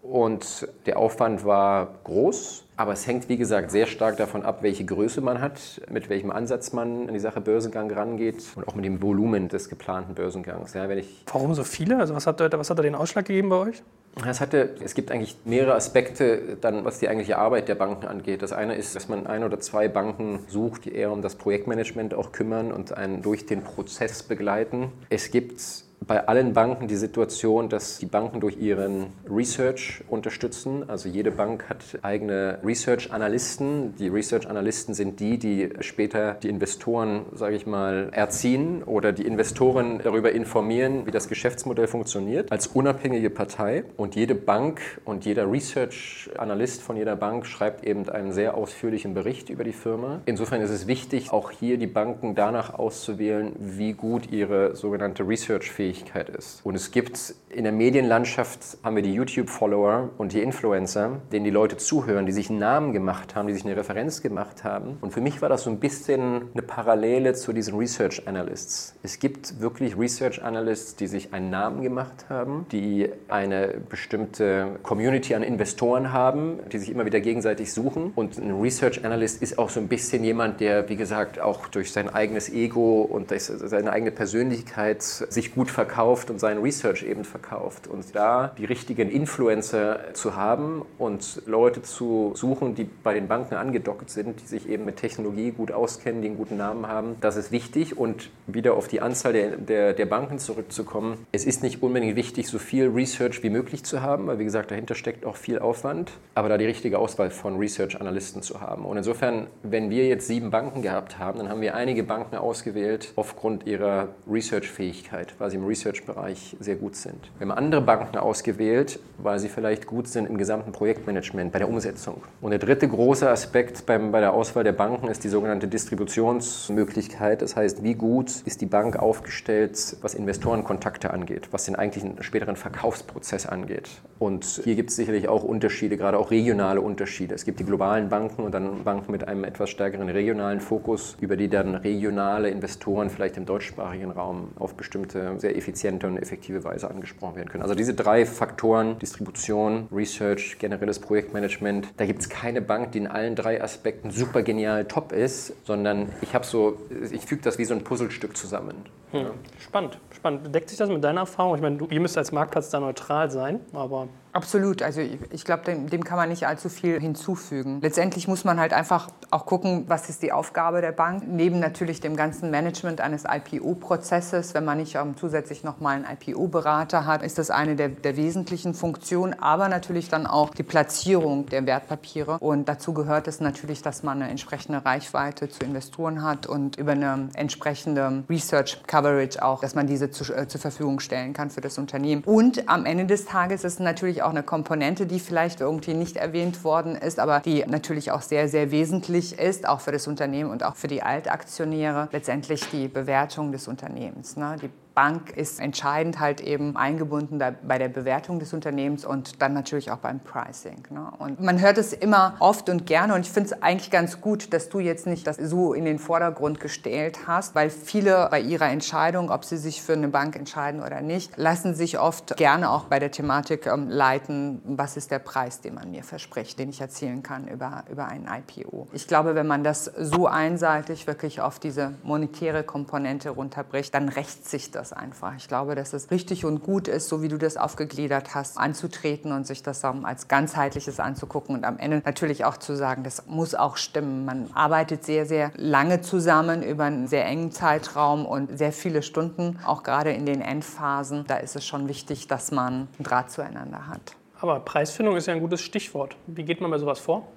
Und der Aufwand war groß. Aber es hängt, wie gesagt, sehr stark davon ab, welche Größe man hat, mit welchem Ansatz man an die Sache Börsengang rangeht und auch mit dem Volumen des geplanten Börsengangs. Ja, wenn ich Warum so viele? Also was hat, was hat da den Ausschlag gegeben bei euch? Es, hatte, es gibt eigentlich mehrere Aspekte, dann, was die eigentliche Arbeit der Banken angeht. Das eine ist, dass man ein oder zwei Banken sucht, die eher um das Projektmanagement auch kümmern und einen durch den Prozess begleiten. Es gibt bei allen Banken die Situation, dass die Banken durch ihren Research unterstützen. Also jede Bank hat eigene Research-Analysten. Die Research-Analysten sind die, die später die Investoren, sage ich mal, erziehen oder die Investoren darüber informieren, wie das Geschäftsmodell funktioniert, als unabhängige Partei. Und jede Bank und jeder Research-Analyst von jeder Bank schreibt eben einen sehr ausführlichen Bericht über die Firma. Insofern ist es wichtig, auch hier die Banken danach auszuwählen, wie gut ihre sogenannte Research-Fähigkeit ist. Und es gibt in der Medienlandschaft, haben wir die YouTube-Follower und die Influencer, denen die Leute zuhören, die sich einen Namen gemacht haben, die sich eine Referenz gemacht haben. Und für mich war das so ein bisschen eine Parallele zu diesen Research Analysts. Es gibt wirklich Research Analysts, die sich einen Namen gemacht haben, die eine bestimmte Community an Investoren haben, die sich immer wieder gegenseitig suchen. Und ein Research Analyst ist auch so ein bisschen jemand, der, wie gesagt, auch durch sein eigenes Ego und seine eigene Persönlichkeit sich gut verkauft und seinen Research eben verkauft. Und da die richtigen Influencer zu haben und Leute zu suchen, die bei den Banken angedockt sind, die sich eben mit Technologie gut auskennen, die einen guten Namen haben, das ist wichtig. Und wieder auf die Anzahl der, der, der Banken zurückzukommen, es ist nicht unbedingt wichtig, so viel Research wie möglich zu haben, weil wie gesagt, dahinter steckt auch viel Aufwand, aber da die richtige Auswahl von Research-Analysten zu haben. Und insofern, wenn wir jetzt sieben Banken gehabt haben, dann haben wir einige Banken ausgewählt aufgrund ihrer Research-Fähigkeit, weil sie im Research-Bereich sehr gut sind. Wir haben andere Banken ausgewählt, weil sie vielleicht gut sind im gesamten Projektmanagement, bei der Umsetzung. Und der dritte große Aspekt beim, bei der Auswahl der Banken ist die sogenannte Distributionsmöglichkeit. Das heißt, wie gut ist die Bank aufgestellt, was Investorenkontakte angeht, was den eigentlichen späteren Verkaufsprozess angeht. Und hier gibt es sicherlich auch Unterschiede, gerade auch regionale Unterschiede. Es gibt die globalen Banken und dann Banken mit einem etwas stärkeren regionalen Fokus, über die dann regionale Investoren vielleicht im deutschsprachigen Raum auf bestimmte sehr effiziente und effektive Weise angesprochen werden können. Also diese drei Faktoren, Distribution, Research, generelles Projektmanagement, da gibt es keine Bank, die in allen drei Aspekten super genial top ist, sondern ich habe so, ich füge das wie so ein Puzzlestück zusammen. Hm. Ja. Spannend, spannend. Deckt sich das mit deiner Erfahrung? Ich meine, ihr müsst als Marktplatz da neutral sein, aber Absolut. Also ich, ich glaube, dem, dem, kann man nicht allzu viel hinzufügen. Letztendlich muss man halt einfach auch gucken, was ist die Aufgabe der Bank. Neben natürlich dem ganzen Management eines IPO-Prozesses, wenn man nicht ähm, zusätzlich nochmal einen IPO-Berater hat, ist das eine der, der wesentlichen Funktionen. Aber natürlich dann auch die Platzierung der Wertpapiere. Und dazu gehört es natürlich, dass man eine entsprechende Reichweite zu Investoren hat und über eine entsprechende Research-Coverage auch, dass man diese zu, äh, zur Verfügung stellen kann für das Unternehmen. Und am Ende des Tages ist natürlich auch eine Komponente, die vielleicht irgendwie nicht erwähnt worden ist, aber die natürlich auch sehr, sehr wesentlich ist, auch für das Unternehmen und auch für die Altaktionäre, letztendlich die Bewertung des Unternehmens. Ne? Die Bank ist entscheidend halt eben eingebunden bei der Bewertung des Unternehmens und dann natürlich auch beim Pricing. Ne? Und man hört es immer oft und gerne und ich finde es eigentlich ganz gut, dass du jetzt nicht das so in den Vordergrund gestellt hast, weil viele bei ihrer Entscheidung, ob sie sich für eine Bank entscheiden oder nicht, lassen sich oft gerne auch bei der Thematik ähm, leiten, was ist der Preis, den man mir verspricht, den ich erzielen kann über, über ein IPO. Ich glaube, wenn man das so einseitig wirklich auf diese monetäre Komponente runterbricht, dann rächt sich das das einfach. Ich glaube, dass es richtig und gut ist, so wie du das aufgegliedert hast, anzutreten und sich das als ganzheitliches anzugucken und am Ende natürlich auch zu sagen, das muss auch stimmen. Man arbeitet sehr, sehr lange zusammen über einen sehr engen Zeitraum und sehr viele Stunden, auch gerade in den Endphasen. Da ist es schon wichtig, dass man einen Draht zueinander hat. Aber Preisfindung ist ja ein gutes Stichwort. Wie geht man bei sowas vor?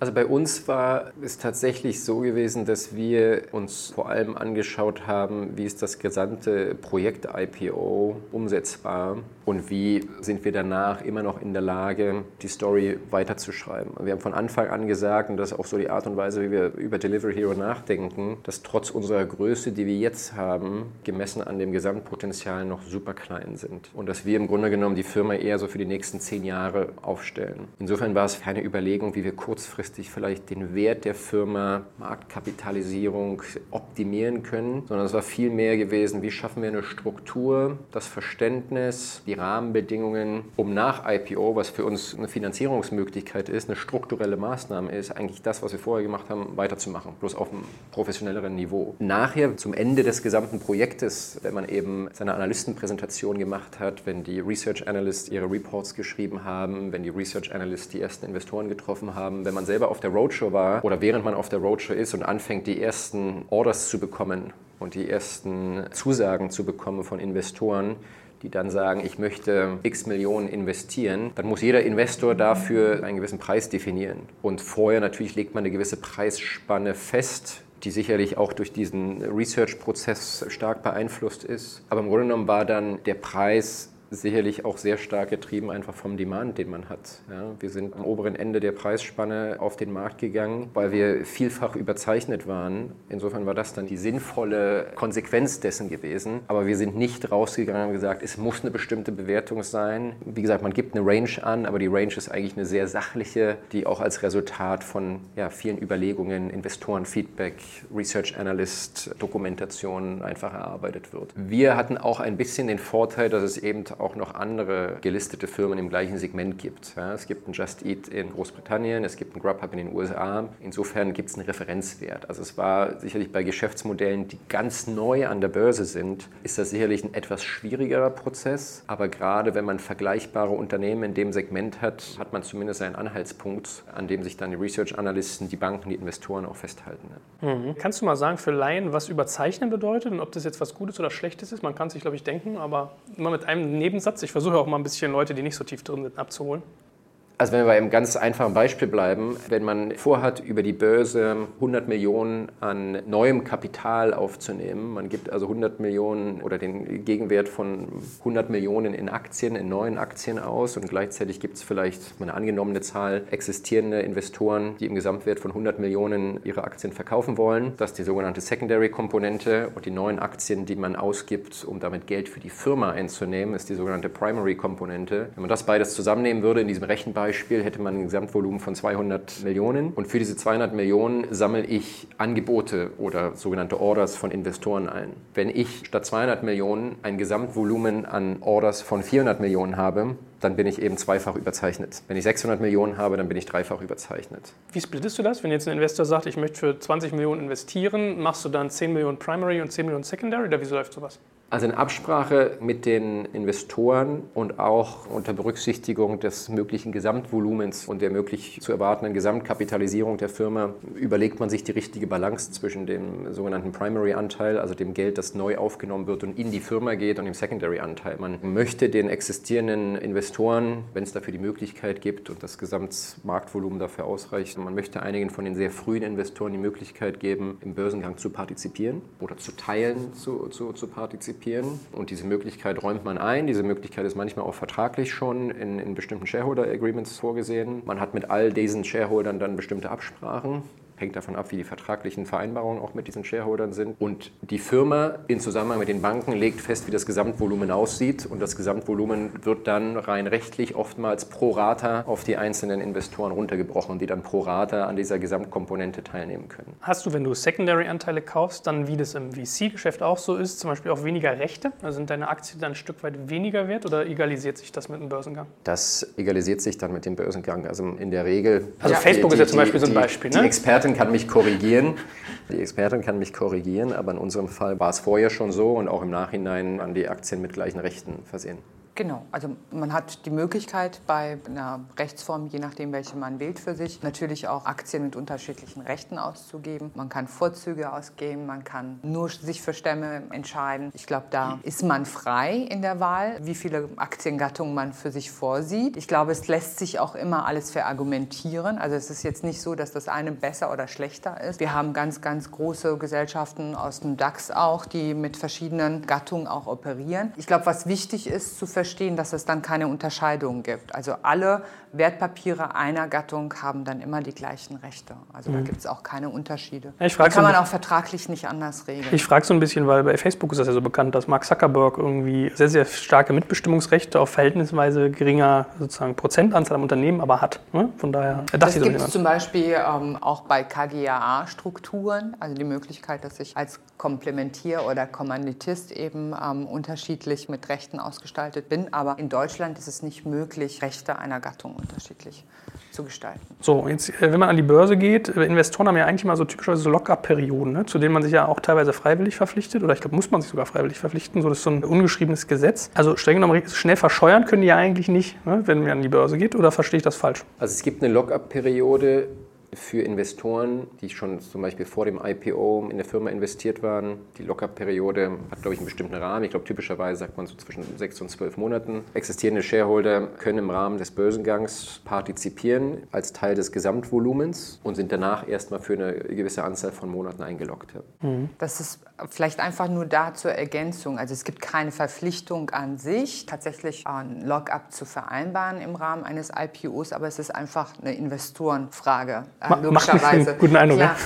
Also bei uns war es tatsächlich so gewesen, dass wir uns vor allem angeschaut haben, wie ist das gesamte Projekt IPO umsetzbar und wie sind wir danach immer noch in der Lage, die Story weiterzuschreiben. Wir haben von Anfang an gesagt, und das ist auch so die Art und Weise, wie wir über Delivery Hero nachdenken, dass trotz unserer Größe, die wir jetzt haben, gemessen an dem Gesamtpotenzial noch super klein sind und dass wir im Grunde genommen die Firma eher so für die nächsten zehn Jahre aufstellen. Insofern war es keine Überlegung, wie wir kurzfristig langfristig vielleicht den Wert der Firma, Marktkapitalisierung optimieren können, sondern es war viel mehr gewesen, wie schaffen wir eine Struktur, das Verständnis, die Rahmenbedingungen, um nach IPO, was für uns eine Finanzierungsmöglichkeit ist, eine strukturelle Maßnahme ist, eigentlich das, was wir vorher gemacht haben, weiterzumachen, bloß auf einem professionelleren Niveau. Nachher, zum Ende des gesamten Projektes, wenn man eben seine Analystenpräsentation gemacht hat, wenn die Research Analysts ihre Reports geschrieben haben, wenn die Research Analysts die ersten Investoren getroffen haben, wenn man selber selber auf der Roadshow war oder während man auf der Roadshow ist und anfängt, die ersten Orders zu bekommen und die ersten Zusagen zu bekommen von Investoren, die dann sagen, ich möchte x Millionen investieren, dann muss jeder Investor dafür einen gewissen Preis definieren. Und vorher natürlich legt man eine gewisse Preisspanne fest, die sicherlich auch durch diesen Research-Prozess stark beeinflusst ist. Aber im Grunde genommen war dann der Preis sicherlich auch sehr stark getrieben einfach vom Demand, den man hat. Ja, wir sind am oberen Ende der Preisspanne auf den Markt gegangen, weil wir vielfach überzeichnet waren. Insofern war das dann die sinnvolle Konsequenz dessen gewesen. Aber wir sind nicht rausgegangen und gesagt, es muss eine bestimmte Bewertung sein. Wie gesagt, man gibt eine Range an, aber die Range ist eigentlich eine sehr sachliche, die auch als Resultat von ja, vielen Überlegungen, Investorenfeedback, Research Analyst, Dokumentation einfach erarbeitet wird. Wir hatten auch ein bisschen den Vorteil, dass es eben auch noch andere gelistete Firmen im gleichen Segment gibt. Ja, es gibt ein Just Eat in Großbritannien, es gibt ein Grubhub in den USA. Insofern gibt es einen Referenzwert. Also es war sicherlich bei Geschäftsmodellen, die ganz neu an der Börse sind, ist das sicherlich ein etwas schwierigerer Prozess. Aber gerade wenn man vergleichbare Unternehmen in dem Segment hat, hat man zumindest einen Anhaltspunkt, an dem sich dann die Research-Analysten, die Banken, die Investoren auch festhalten. Mhm. Kannst du mal sagen für Laien, was überzeichnen bedeutet und ob das jetzt was Gutes oder Schlechtes ist? Man kann sich, glaube ich, denken, aber immer mit einem Nebensatz. Ich versuche auch mal ein bisschen Leute, die nicht so tief drin sind, abzuholen. Also wenn wir bei einem ganz einfachen Beispiel bleiben, wenn man vorhat, über die Börse 100 Millionen an neuem Kapital aufzunehmen, man gibt also 100 Millionen oder den Gegenwert von 100 Millionen in Aktien, in neuen Aktien aus und gleichzeitig gibt es vielleicht eine angenommene Zahl existierende Investoren, die im Gesamtwert von 100 Millionen ihre Aktien verkaufen wollen. Das ist die sogenannte Secondary-Komponente und die neuen Aktien, die man ausgibt, um damit Geld für die Firma einzunehmen, ist die sogenannte Primary-Komponente. Wenn man das beides zusammennehmen würde in diesem Rechenbeispiel, Beispiel hätte man ein Gesamtvolumen von 200 Millionen und für diese 200 Millionen sammle ich Angebote oder sogenannte Orders von Investoren ein. Wenn ich statt 200 Millionen ein Gesamtvolumen an Orders von 400 Millionen habe, dann bin ich eben zweifach überzeichnet. Wenn ich 600 Millionen habe, dann bin ich dreifach überzeichnet. Wie splittest du das? Wenn jetzt ein Investor sagt, ich möchte für 20 Millionen investieren, machst du dann 10 Millionen Primary und 10 Millionen Secondary oder wie läuft sowas? Also in Absprache mit den Investoren und auch unter Berücksichtigung des möglichen Gesamtvolumens und der möglich zu erwartenden Gesamtkapitalisierung der Firma überlegt man sich die richtige Balance zwischen dem sogenannten Primary-Anteil, also dem Geld, das neu aufgenommen wird und in die Firma geht, und dem Secondary-Anteil. Man möchte den existierenden Investoren, wenn es dafür die Möglichkeit gibt und das Gesamtmarktvolumen dafür ausreicht, man möchte einigen von den sehr frühen Investoren die Möglichkeit geben, im Börsengang zu partizipieren oder zu teilen zu, zu, zu partizipieren partizipieren. Und diese Möglichkeit räumt man ein. Diese Möglichkeit ist manchmal auch vertraglich schon in, in bestimmten Shareholder Agreements vorgesehen. Man hat mit all diesen Shareholdern dann bestimmte Absprachen hängt davon ab, wie die vertraglichen Vereinbarungen auch mit diesen Shareholdern sind. Und die Firma in Zusammenhang mit den Banken legt fest, wie das Gesamtvolumen aussieht. Und das Gesamtvolumen wird dann rein rechtlich oftmals pro Rata auf die einzelnen Investoren runtergebrochen, die dann pro Rata an dieser Gesamtkomponente teilnehmen können. Hast du, wenn du Secondary-Anteile kaufst, dann wie das im VC-Geschäft auch so ist, zum Beispiel auch weniger Rechte? Also sind deine Aktien dann ein Stück weit weniger wert oder egalisiert sich das mit dem Börsengang? Das egalisiert sich dann mit dem Börsengang. Also in der Regel. Also ja, Facebook die, ist ja zum Beispiel die, so ein Beispiel. Die, ne? die Expertin Expertin kann mich korrigieren. Die Expertin kann mich korrigieren, aber in unserem Fall war es vorher schon so und auch im Nachhinein an die Aktien mit gleichen Rechten versehen. Genau, also man hat die Möglichkeit bei einer Rechtsform, je nachdem welche man wählt für sich, natürlich auch Aktien mit unterschiedlichen Rechten auszugeben. Man kann Vorzüge ausgeben, man kann nur sich für Stämme entscheiden. Ich glaube, da ist man frei in der Wahl, wie viele Aktiengattungen man für sich vorsieht. Ich glaube, es lässt sich auch immer alles verargumentieren. Also es ist jetzt nicht so, dass das eine besser oder schlechter ist. Wir haben ganz, ganz große Gesellschaften aus dem DAX auch, die mit verschiedenen Gattungen auch operieren. Ich glaube, was wichtig ist zu verstehen, verstehen, dass es dann keine Unterscheidungen gibt. Also alle Wertpapiere einer Gattung haben dann immer die gleichen Rechte. Also mhm. da gibt es auch keine Unterschiede. Ja, da kann man auch vertraglich nicht anders regeln. Ich frage so ein bisschen, weil bei Facebook ist das ja so bekannt, dass Mark Zuckerberg irgendwie sehr, sehr starke Mitbestimmungsrechte auf verhältnisweise geringer sozusagen Prozentanzahl am Unternehmen aber hat. Ne? Von daher, äh, das, das gibt es zum Beispiel ähm, auch bei KGAA-Strukturen, also die Möglichkeit, dass ich als Komplementier- oder Kommanditist eben ähm, unterschiedlich mit Rechten ausgestaltet bin bin, aber in Deutschland ist es nicht möglich, Rechte einer Gattung unterschiedlich zu gestalten. So, jetzt, äh, wenn man an die Börse geht, äh, Investoren haben ja eigentlich mal so typischerweise so Lock-up-Perioden, ne, zu denen man sich ja auch teilweise freiwillig verpflichtet, oder ich glaube, muss man sich sogar freiwillig verpflichten, so das ist so ein ungeschriebenes Gesetz. Also streng genommen, schnell verscheuern können die ja eigentlich nicht, ne, wenn man an die Börse geht, oder verstehe ich das falsch? Also es gibt eine Lock-up-Periode, für Investoren, die schon zum Beispiel vor dem IPO in der Firma investiert waren. Die Lockup-Periode hat, glaube ich, einen bestimmten Rahmen. Ich glaube, typischerweise sagt man so zwischen sechs und zwölf Monaten. Existierende Shareholder können im Rahmen des Börsengangs partizipieren als Teil des Gesamtvolumens und sind danach erstmal für eine gewisse Anzahl von Monaten eingeloggt. Mhm. Das ist vielleicht einfach nur da zur Ergänzung. Also es gibt keine Verpflichtung an sich, tatsächlich ein Lockup zu vereinbaren im Rahmen eines IPOs, aber es ist einfach eine Investorenfrage äh, logischerweise. Guten Eindruck. Klar.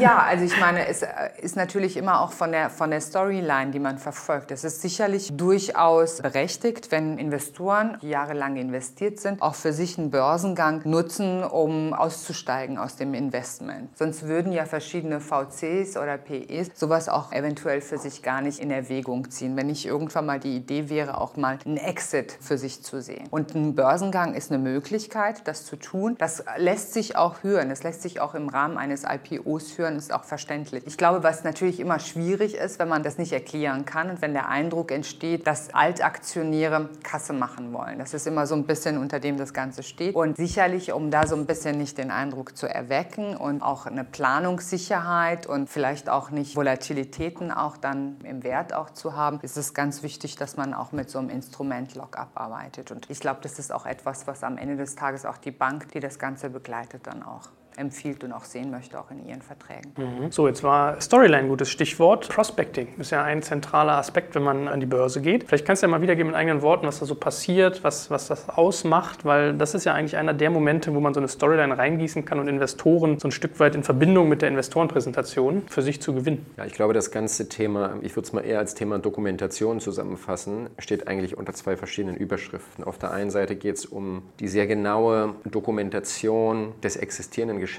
Ja, also ich meine, es äh, ist natürlich immer auch von der, von der Storyline, die man verfolgt. Es ist sicherlich durchaus berechtigt, wenn Investoren, die jahrelang investiert sind, auch für sich einen Börsengang nutzen, um auszusteigen aus dem Investment. Sonst würden ja verschiedene VCs oder PEs sowas auch eventuell für sich gar nicht in Erwägung ziehen, wenn nicht irgendwann mal die Idee wäre, auch mal einen Exit für sich zu sehen. Und ein Börsengang ist eine Möglichkeit, das zu tun. Das lässt sich auch hören. Das lässt sich auch im Rahmen eines IPOs hören, ist auch verständlich. Ich glaube, was natürlich immer schwierig ist, wenn man das nicht erklären kann und wenn der Eindruck entsteht, dass Altaktionäre Kasse machen wollen. Das ist immer so ein bisschen unter dem das Ganze steht. Und sicherlich, um da so ein bisschen nicht den Eindruck zu erwecken und auch eine Planungssicherheit und vielleicht auch nicht Volatilitäten auch dann im Wert auch zu haben, ist es ganz wichtig, dass man auch mit so einem Instrument Lockup arbeitet. Und ich glaube, das ist auch etwas, was am Ende des Tages auch die Bank, die das Ganze begleitet, dann auch empfiehlt und auch sehen möchte, auch in ihren Verträgen. Mhm. So, jetzt war Storyline ein gutes Stichwort. Prospecting ist ja ein zentraler Aspekt, wenn man an die Börse geht. Vielleicht kannst du ja mal wiedergeben in eigenen Worten, was da so passiert, was, was das ausmacht, weil das ist ja eigentlich einer der Momente, wo man so eine Storyline reingießen kann und Investoren so ein Stück weit in Verbindung mit der Investorenpräsentation für sich zu gewinnen. Ja, ich glaube, das ganze Thema, ich würde es mal eher als Thema Dokumentation zusammenfassen, steht eigentlich unter zwei verschiedenen Überschriften. Auf der einen Seite geht es um die sehr genaue Dokumentation des existierenden Geschäfts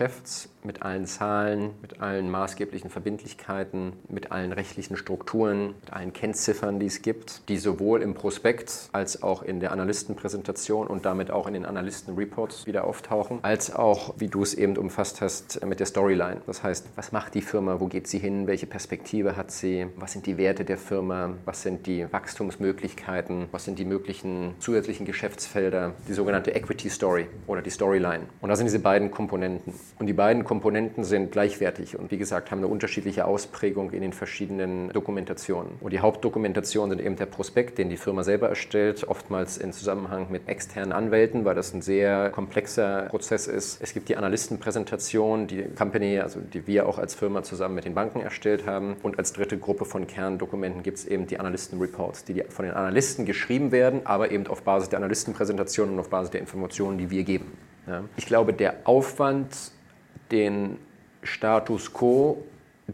mit allen Zahlen, mit allen maßgeblichen Verbindlichkeiten, mit allen rechtlichen Strukturen, mit allen Kennziffern, die es gibt, die sowohl im Prospekt als auch in der Analystenpräsentation und damit auch in den Analystenreports wieder auftauchen, als auch, wie du es eben umfasst hast, mit der Storyline. Das heißt, was macht die Firma, wo geht sie hin, welche Perspektive hat sie, was sind die Werte der Firma, was sind die Wachstumsmöglichkeiten, was sind die möglichen zusätzlichen Geschäftsfelder, die sogenannte Equity Story oder die Storyline. Und da sind diese beiden Komponenten. Und die beiden Komponenten sind gleichwertig und wie gesagt haben eine unterschiedliche Ausprägung in den verschiedenen Dokumentationen. Und die Hauptdokumentation sind eben der Prospekt, den die Firma selber erstellt, oftmals in Zusammenhang mit externen Anwälten, weil das ein sehr komplexer Prozess ist. Es gibt die Analystenpräsentation, die Company, also die wir auch als Firma zusammen mit den Banken erstellt haben. Und als dritte Gruppe von Kerndokumenten gibt es eben die Analystenreports, die von den Analysten geschrieben werden, aber eben auf Basis der Analystenpräsentation und auf Basis der Informationen, die wir geben. Ja. Ich glaube, der Aufwand den Status quo,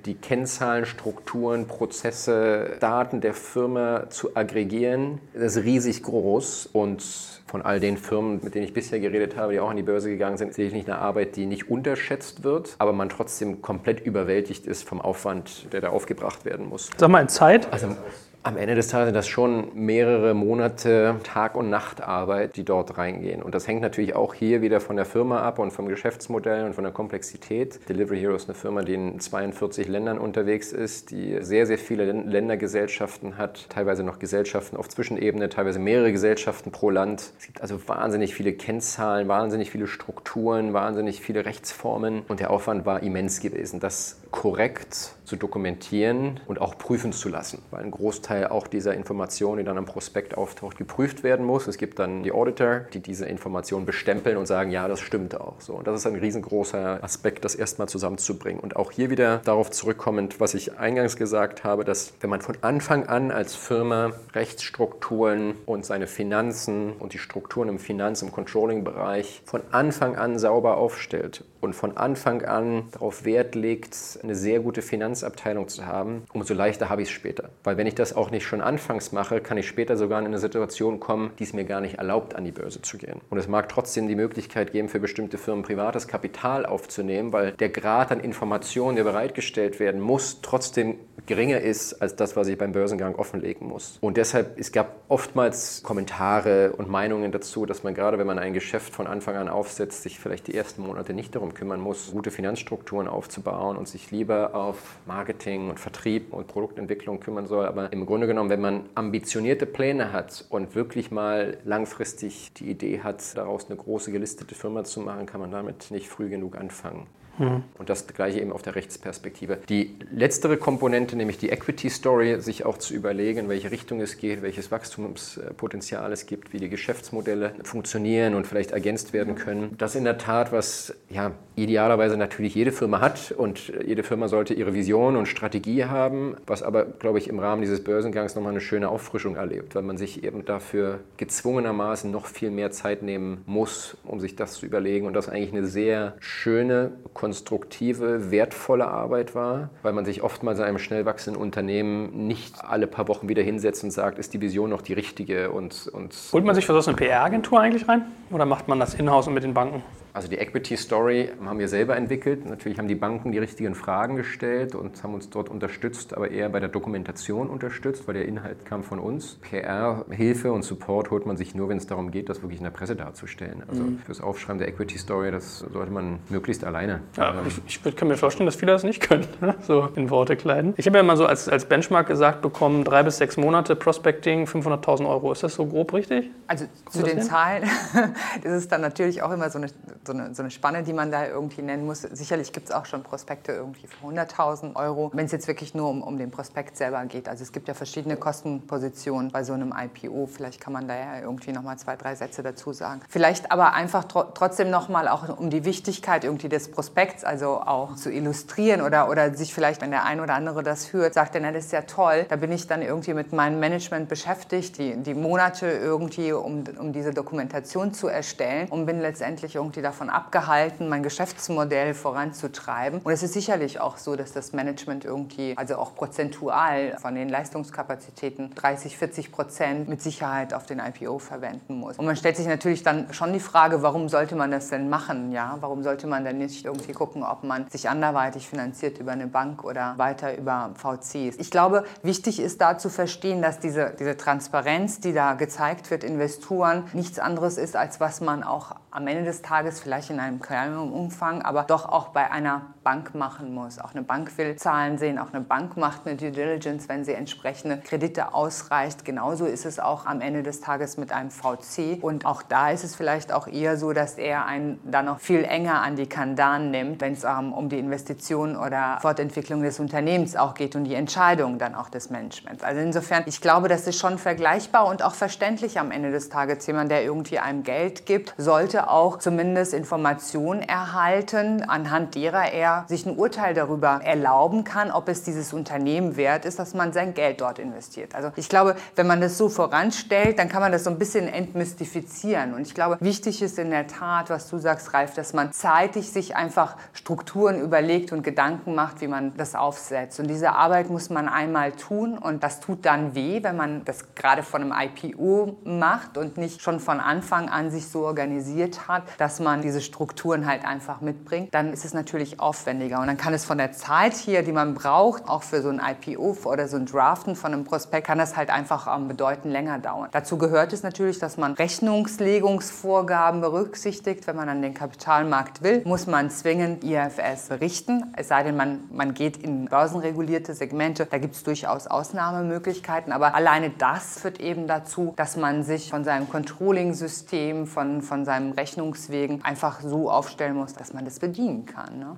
die Kennzahlen, Strukturen, Prozesse, Daten der Firma zu aggregieren, das ist riesig groß und von all den Firmen, mit denen ich bisher geredet habe, die auch an die Börse gegangen sind, sehe ich nicht eine Arbeit, die nicht unterschätzt wird, aber man trotzdem komplett überwältigt ist vom Aufwand, der da aufgebracht werden muss. Sag mal in Zeit. Also am Ende des Tages sind das schon mehrere Monate Tag- und Nachtarbeit, die dort reingehen. Und das hängt natürlich auch hier wieder von der Firma ab und vom Geschäftsmodell und von der Komplexität. Delivery Hero ist eine Firma, die in 42 Ländern unterwegs ist, die sehr, sehr viele Ländergesellschaften hat, teilweise noch Gesellschaften auf Zwischenebene, teilweise mehrere Gesellschaften pro Land. Es gibt also wahnsinnig viele Kennzahlen, wahnsinnig viele Strukturen, wahnsinnig viele Rechtsformen und der Aufwand war immens gewesen, das korrekt zu dokumentieren und auch prüfen zu lassen, weil ein Großteil auch dieser Informationen, die dann am Prospekt auftaucht, geprüft werden muss. Es gibt dann die Auditor, die diese Informationen bestempeln und sagen, ja, das stimmt auch. So, und das ist ein riesengroßer Aspekt, das erstmal zusammenzubringen. Und auch hier wieder darauf zurückkommend, was ich eingangs gesagt habe, dass wenn man von Anfang an als Firma Rechtsstrukturen und seine Finanzen und die Strukturen im Finanz- und Controlling-Bereich von Anfang an sauber aufstellt und von Anfang an darauf Wert legt, eine sehr gute Finanzabteilung zu haben, umso leichter habe ich es später. Weil wenn ich das auch nicht schon anfangs mache, kann ich später sogar in eine Situation kommen, die es mir gar nicht erlaubt, an die Börse zu gehen. Und es mag trotzdem die Möglichkeit geben, für bestimmte Firmen privates Kapital aufzunehmen, weil der Grad an Informationen, der bereitgestellt werden muss, trotzdem geringer ist als das, was ich beim Börsengang offenlegen muss. Und deshalb, es gab oftmals Kommentare und Meinungen dazu, dass man gerade, wenn man ein Geschäft von Anfang an aufsetzt, sich vielleicht die ersten Monate nicht darum kümmern muss, gute Finanzstrukturen aufzubauen und sich lieber auf Marketing und Vertrieb und Produktentwicklung kümmern soll. Aber im Grunde genommen, wenn man ambitionierte Pläne hat und wirklich mal langfristig die Idee hat, daraus eine große gelistete Firma zu machen, kann man damit nicht früh genug anfangen. Mhm. Und das gleiche eben auf der Rechtsperspektive. Die letztere Komponente, nämlich die Equity Story, sich auch zu überlegen, in welche Richtung es geht, welches Wachstumspotenzial es gibt, wie die Geschäftsmodelle funktionieren und vielleicht ergänzt werden können. Das in der Tat, was ja idealerweise natürlich jede Firma hat und jede Firma sollte ihre Vision und Strategie haben, was aber, glaube ich, im Rahmen dieses Börsengangs nochmal eine schöne Auffrischung erlebt, weil man sich eben dafür gezwungenermaßen noch viel mehr Zeit nehmen muss, um sich das zu überlegen und das eigentlich eine sehr schöne, konstruktive, wertvolle Arbeit war, weil man sich oftmals in einem schnell wachsenden Unternehmen nicht alle paar Wochen wieder hinsetzt und sagt, ist die Vision noch die richtige und... und Holt man sich für so eine PR-Agentur eigentlich rein oder macht man das in-house und mit den Banken? Also die Equity Story haben wir selber entwickelt. Natürlich haben die Banken die richtigen Fragen gestellt und haben uns dort unterstützt, aber eher bei der Dokumentation unterstützt, weil der Inhalt kam von uns. PR, Hilfe und Support holt man sich nur, wenn es darum geht, das wirklich in der Presse darzustellen. Also mhm. fürs Aufschreiben der Equity Story, das sollte man möglichst alleine. Ja, ich, ich, kann mir vorstellen, dass viele das nicht können, ne? so in Worte kleiden. Ich habe ja mal so als, als Benchmark gesagt bekommen, drei bis sechs Monate Prospecting, 500.000 Euro. Ist das so grob richtig? Also zu den hin? Zahlen, *laughs* das ist dann natürlich auch immer so eine so eine, so eine Spanne, die man da irgendwie nennen muss. Sicherlich gibt es auch schon Prospekte irgendwie für 100.000 Euro, wenn es jetzt wirklich nur um, um den Prospekt selber geht. Also es gibt ja verschiedene Kostenpositionen bei so einem IPO. Vielleicht kann man da ja irgendwie nochmal zwei, drei Sätze dazu sagen. Vielleicht aber einfach tro trotzdem nochmal auch um die Wichtigkeit irgendwie des Prospekts, also auch zu illustrieren oder, oder sich vielleicht, wenn der ein oder andere das hört, sagt, er, das ist ja toll, da bin ich dann irgendwie mit meinem Management beschäftigt, die, die Monate irgendwie, um, um diese Dokumentation zu erstellen und bin letztendlich irgendwie davon davon abgehalten, mein Geschäftsmodell voranzutreiben. Und es ist sicherlich auch so, dass das Management irgendwie, also auch prozentual von den Leistungskapazitäten 30, 40 Prozent mit Sicherheit auf den IPO verwenden muss. Und man stellt sich natürlich dann schon die Frage, warum sollte man das denn machen? Ja? Warum sollte man denn nicht irgendwie gucken, ob man sich anderweitig finanziert über eine Bank oder weiter über VCs? Ich glaube, wichtig ist da zu verstehen, dass diese, diese Transparenz, die da gezeigt wird, Investoren, nichts anderes ist, als was man auch am Ende des Tages vielleicht in einem kleineren Umfang, aber doch auch bei einer Bank machen muss. Auch eine Bank will Zahlen sehen, auch eine Bank macht eine Due Diligence, wenn sie entsprechende Kredite ausreicht. Genauso ist es auch am Ende des Tages mit einem VC. Und auch da ist es vielleicht auch eher so, dass er einen dann noch viel enger an die Kandan nimmt, wenn es ähm, um die Investition oder Fortentwicklung des Unternehmens auch geht und die Entscheidung dann auch des Managements. Also insofern, ich glaube, das ist schon vergleichbar und auch verständlich am Ende des Tages. Jemand, der irgendwie einem Geld gibt, sollte auch zumindest Informationen erhalten, anhand derer er sich ein Urteil darüber erlauben kann, ob es dieses Unternehmen wert ist, dass man sein Geld dort investiert. Also ich glaube, wenn man das so voranstellt, dann kann man das so ein bisschen entmystifizieren. Und ich glaube, wichtig ist in der Tat, was du sagst, Ralf, dass man zeitig sich einfach Strukturen überlegt und Gedanken macht, wie man das aufsetzt. Und diese Arbeit muss man einmal tun und das tut dann weh, wenn man das gerade von einem IPO macht und nicht schon von Anfang an sich so organisiert hat, dass man diese Strukturen halt einfach mitbringt, dann ist es natürlich aufwendiger. Und dann kann es von der Zeit hier, die man braucht, auch für so ein IPO oder so ein Draften von einem Prospekt, kann das halt einfach ähm, bedeutend länger dauern. Dazu gehört es natürlich, dass man Rechnungslegungsvorgaben berücksichtigt. Wenn man an den Kapitalmarkt will, muss man zwingend IFS berichten. Es sei denn, man, man geht in börsenregulierte Segmente. Da gibt es durchaus Ausnahmemöglichkeiten. Aber alleine das führt eben dazu, dass man sich von seinem Controlling-System, von, von seinem Rechnungswegen einfach so aufstellen muss, dass man das bedienen kann. Ne?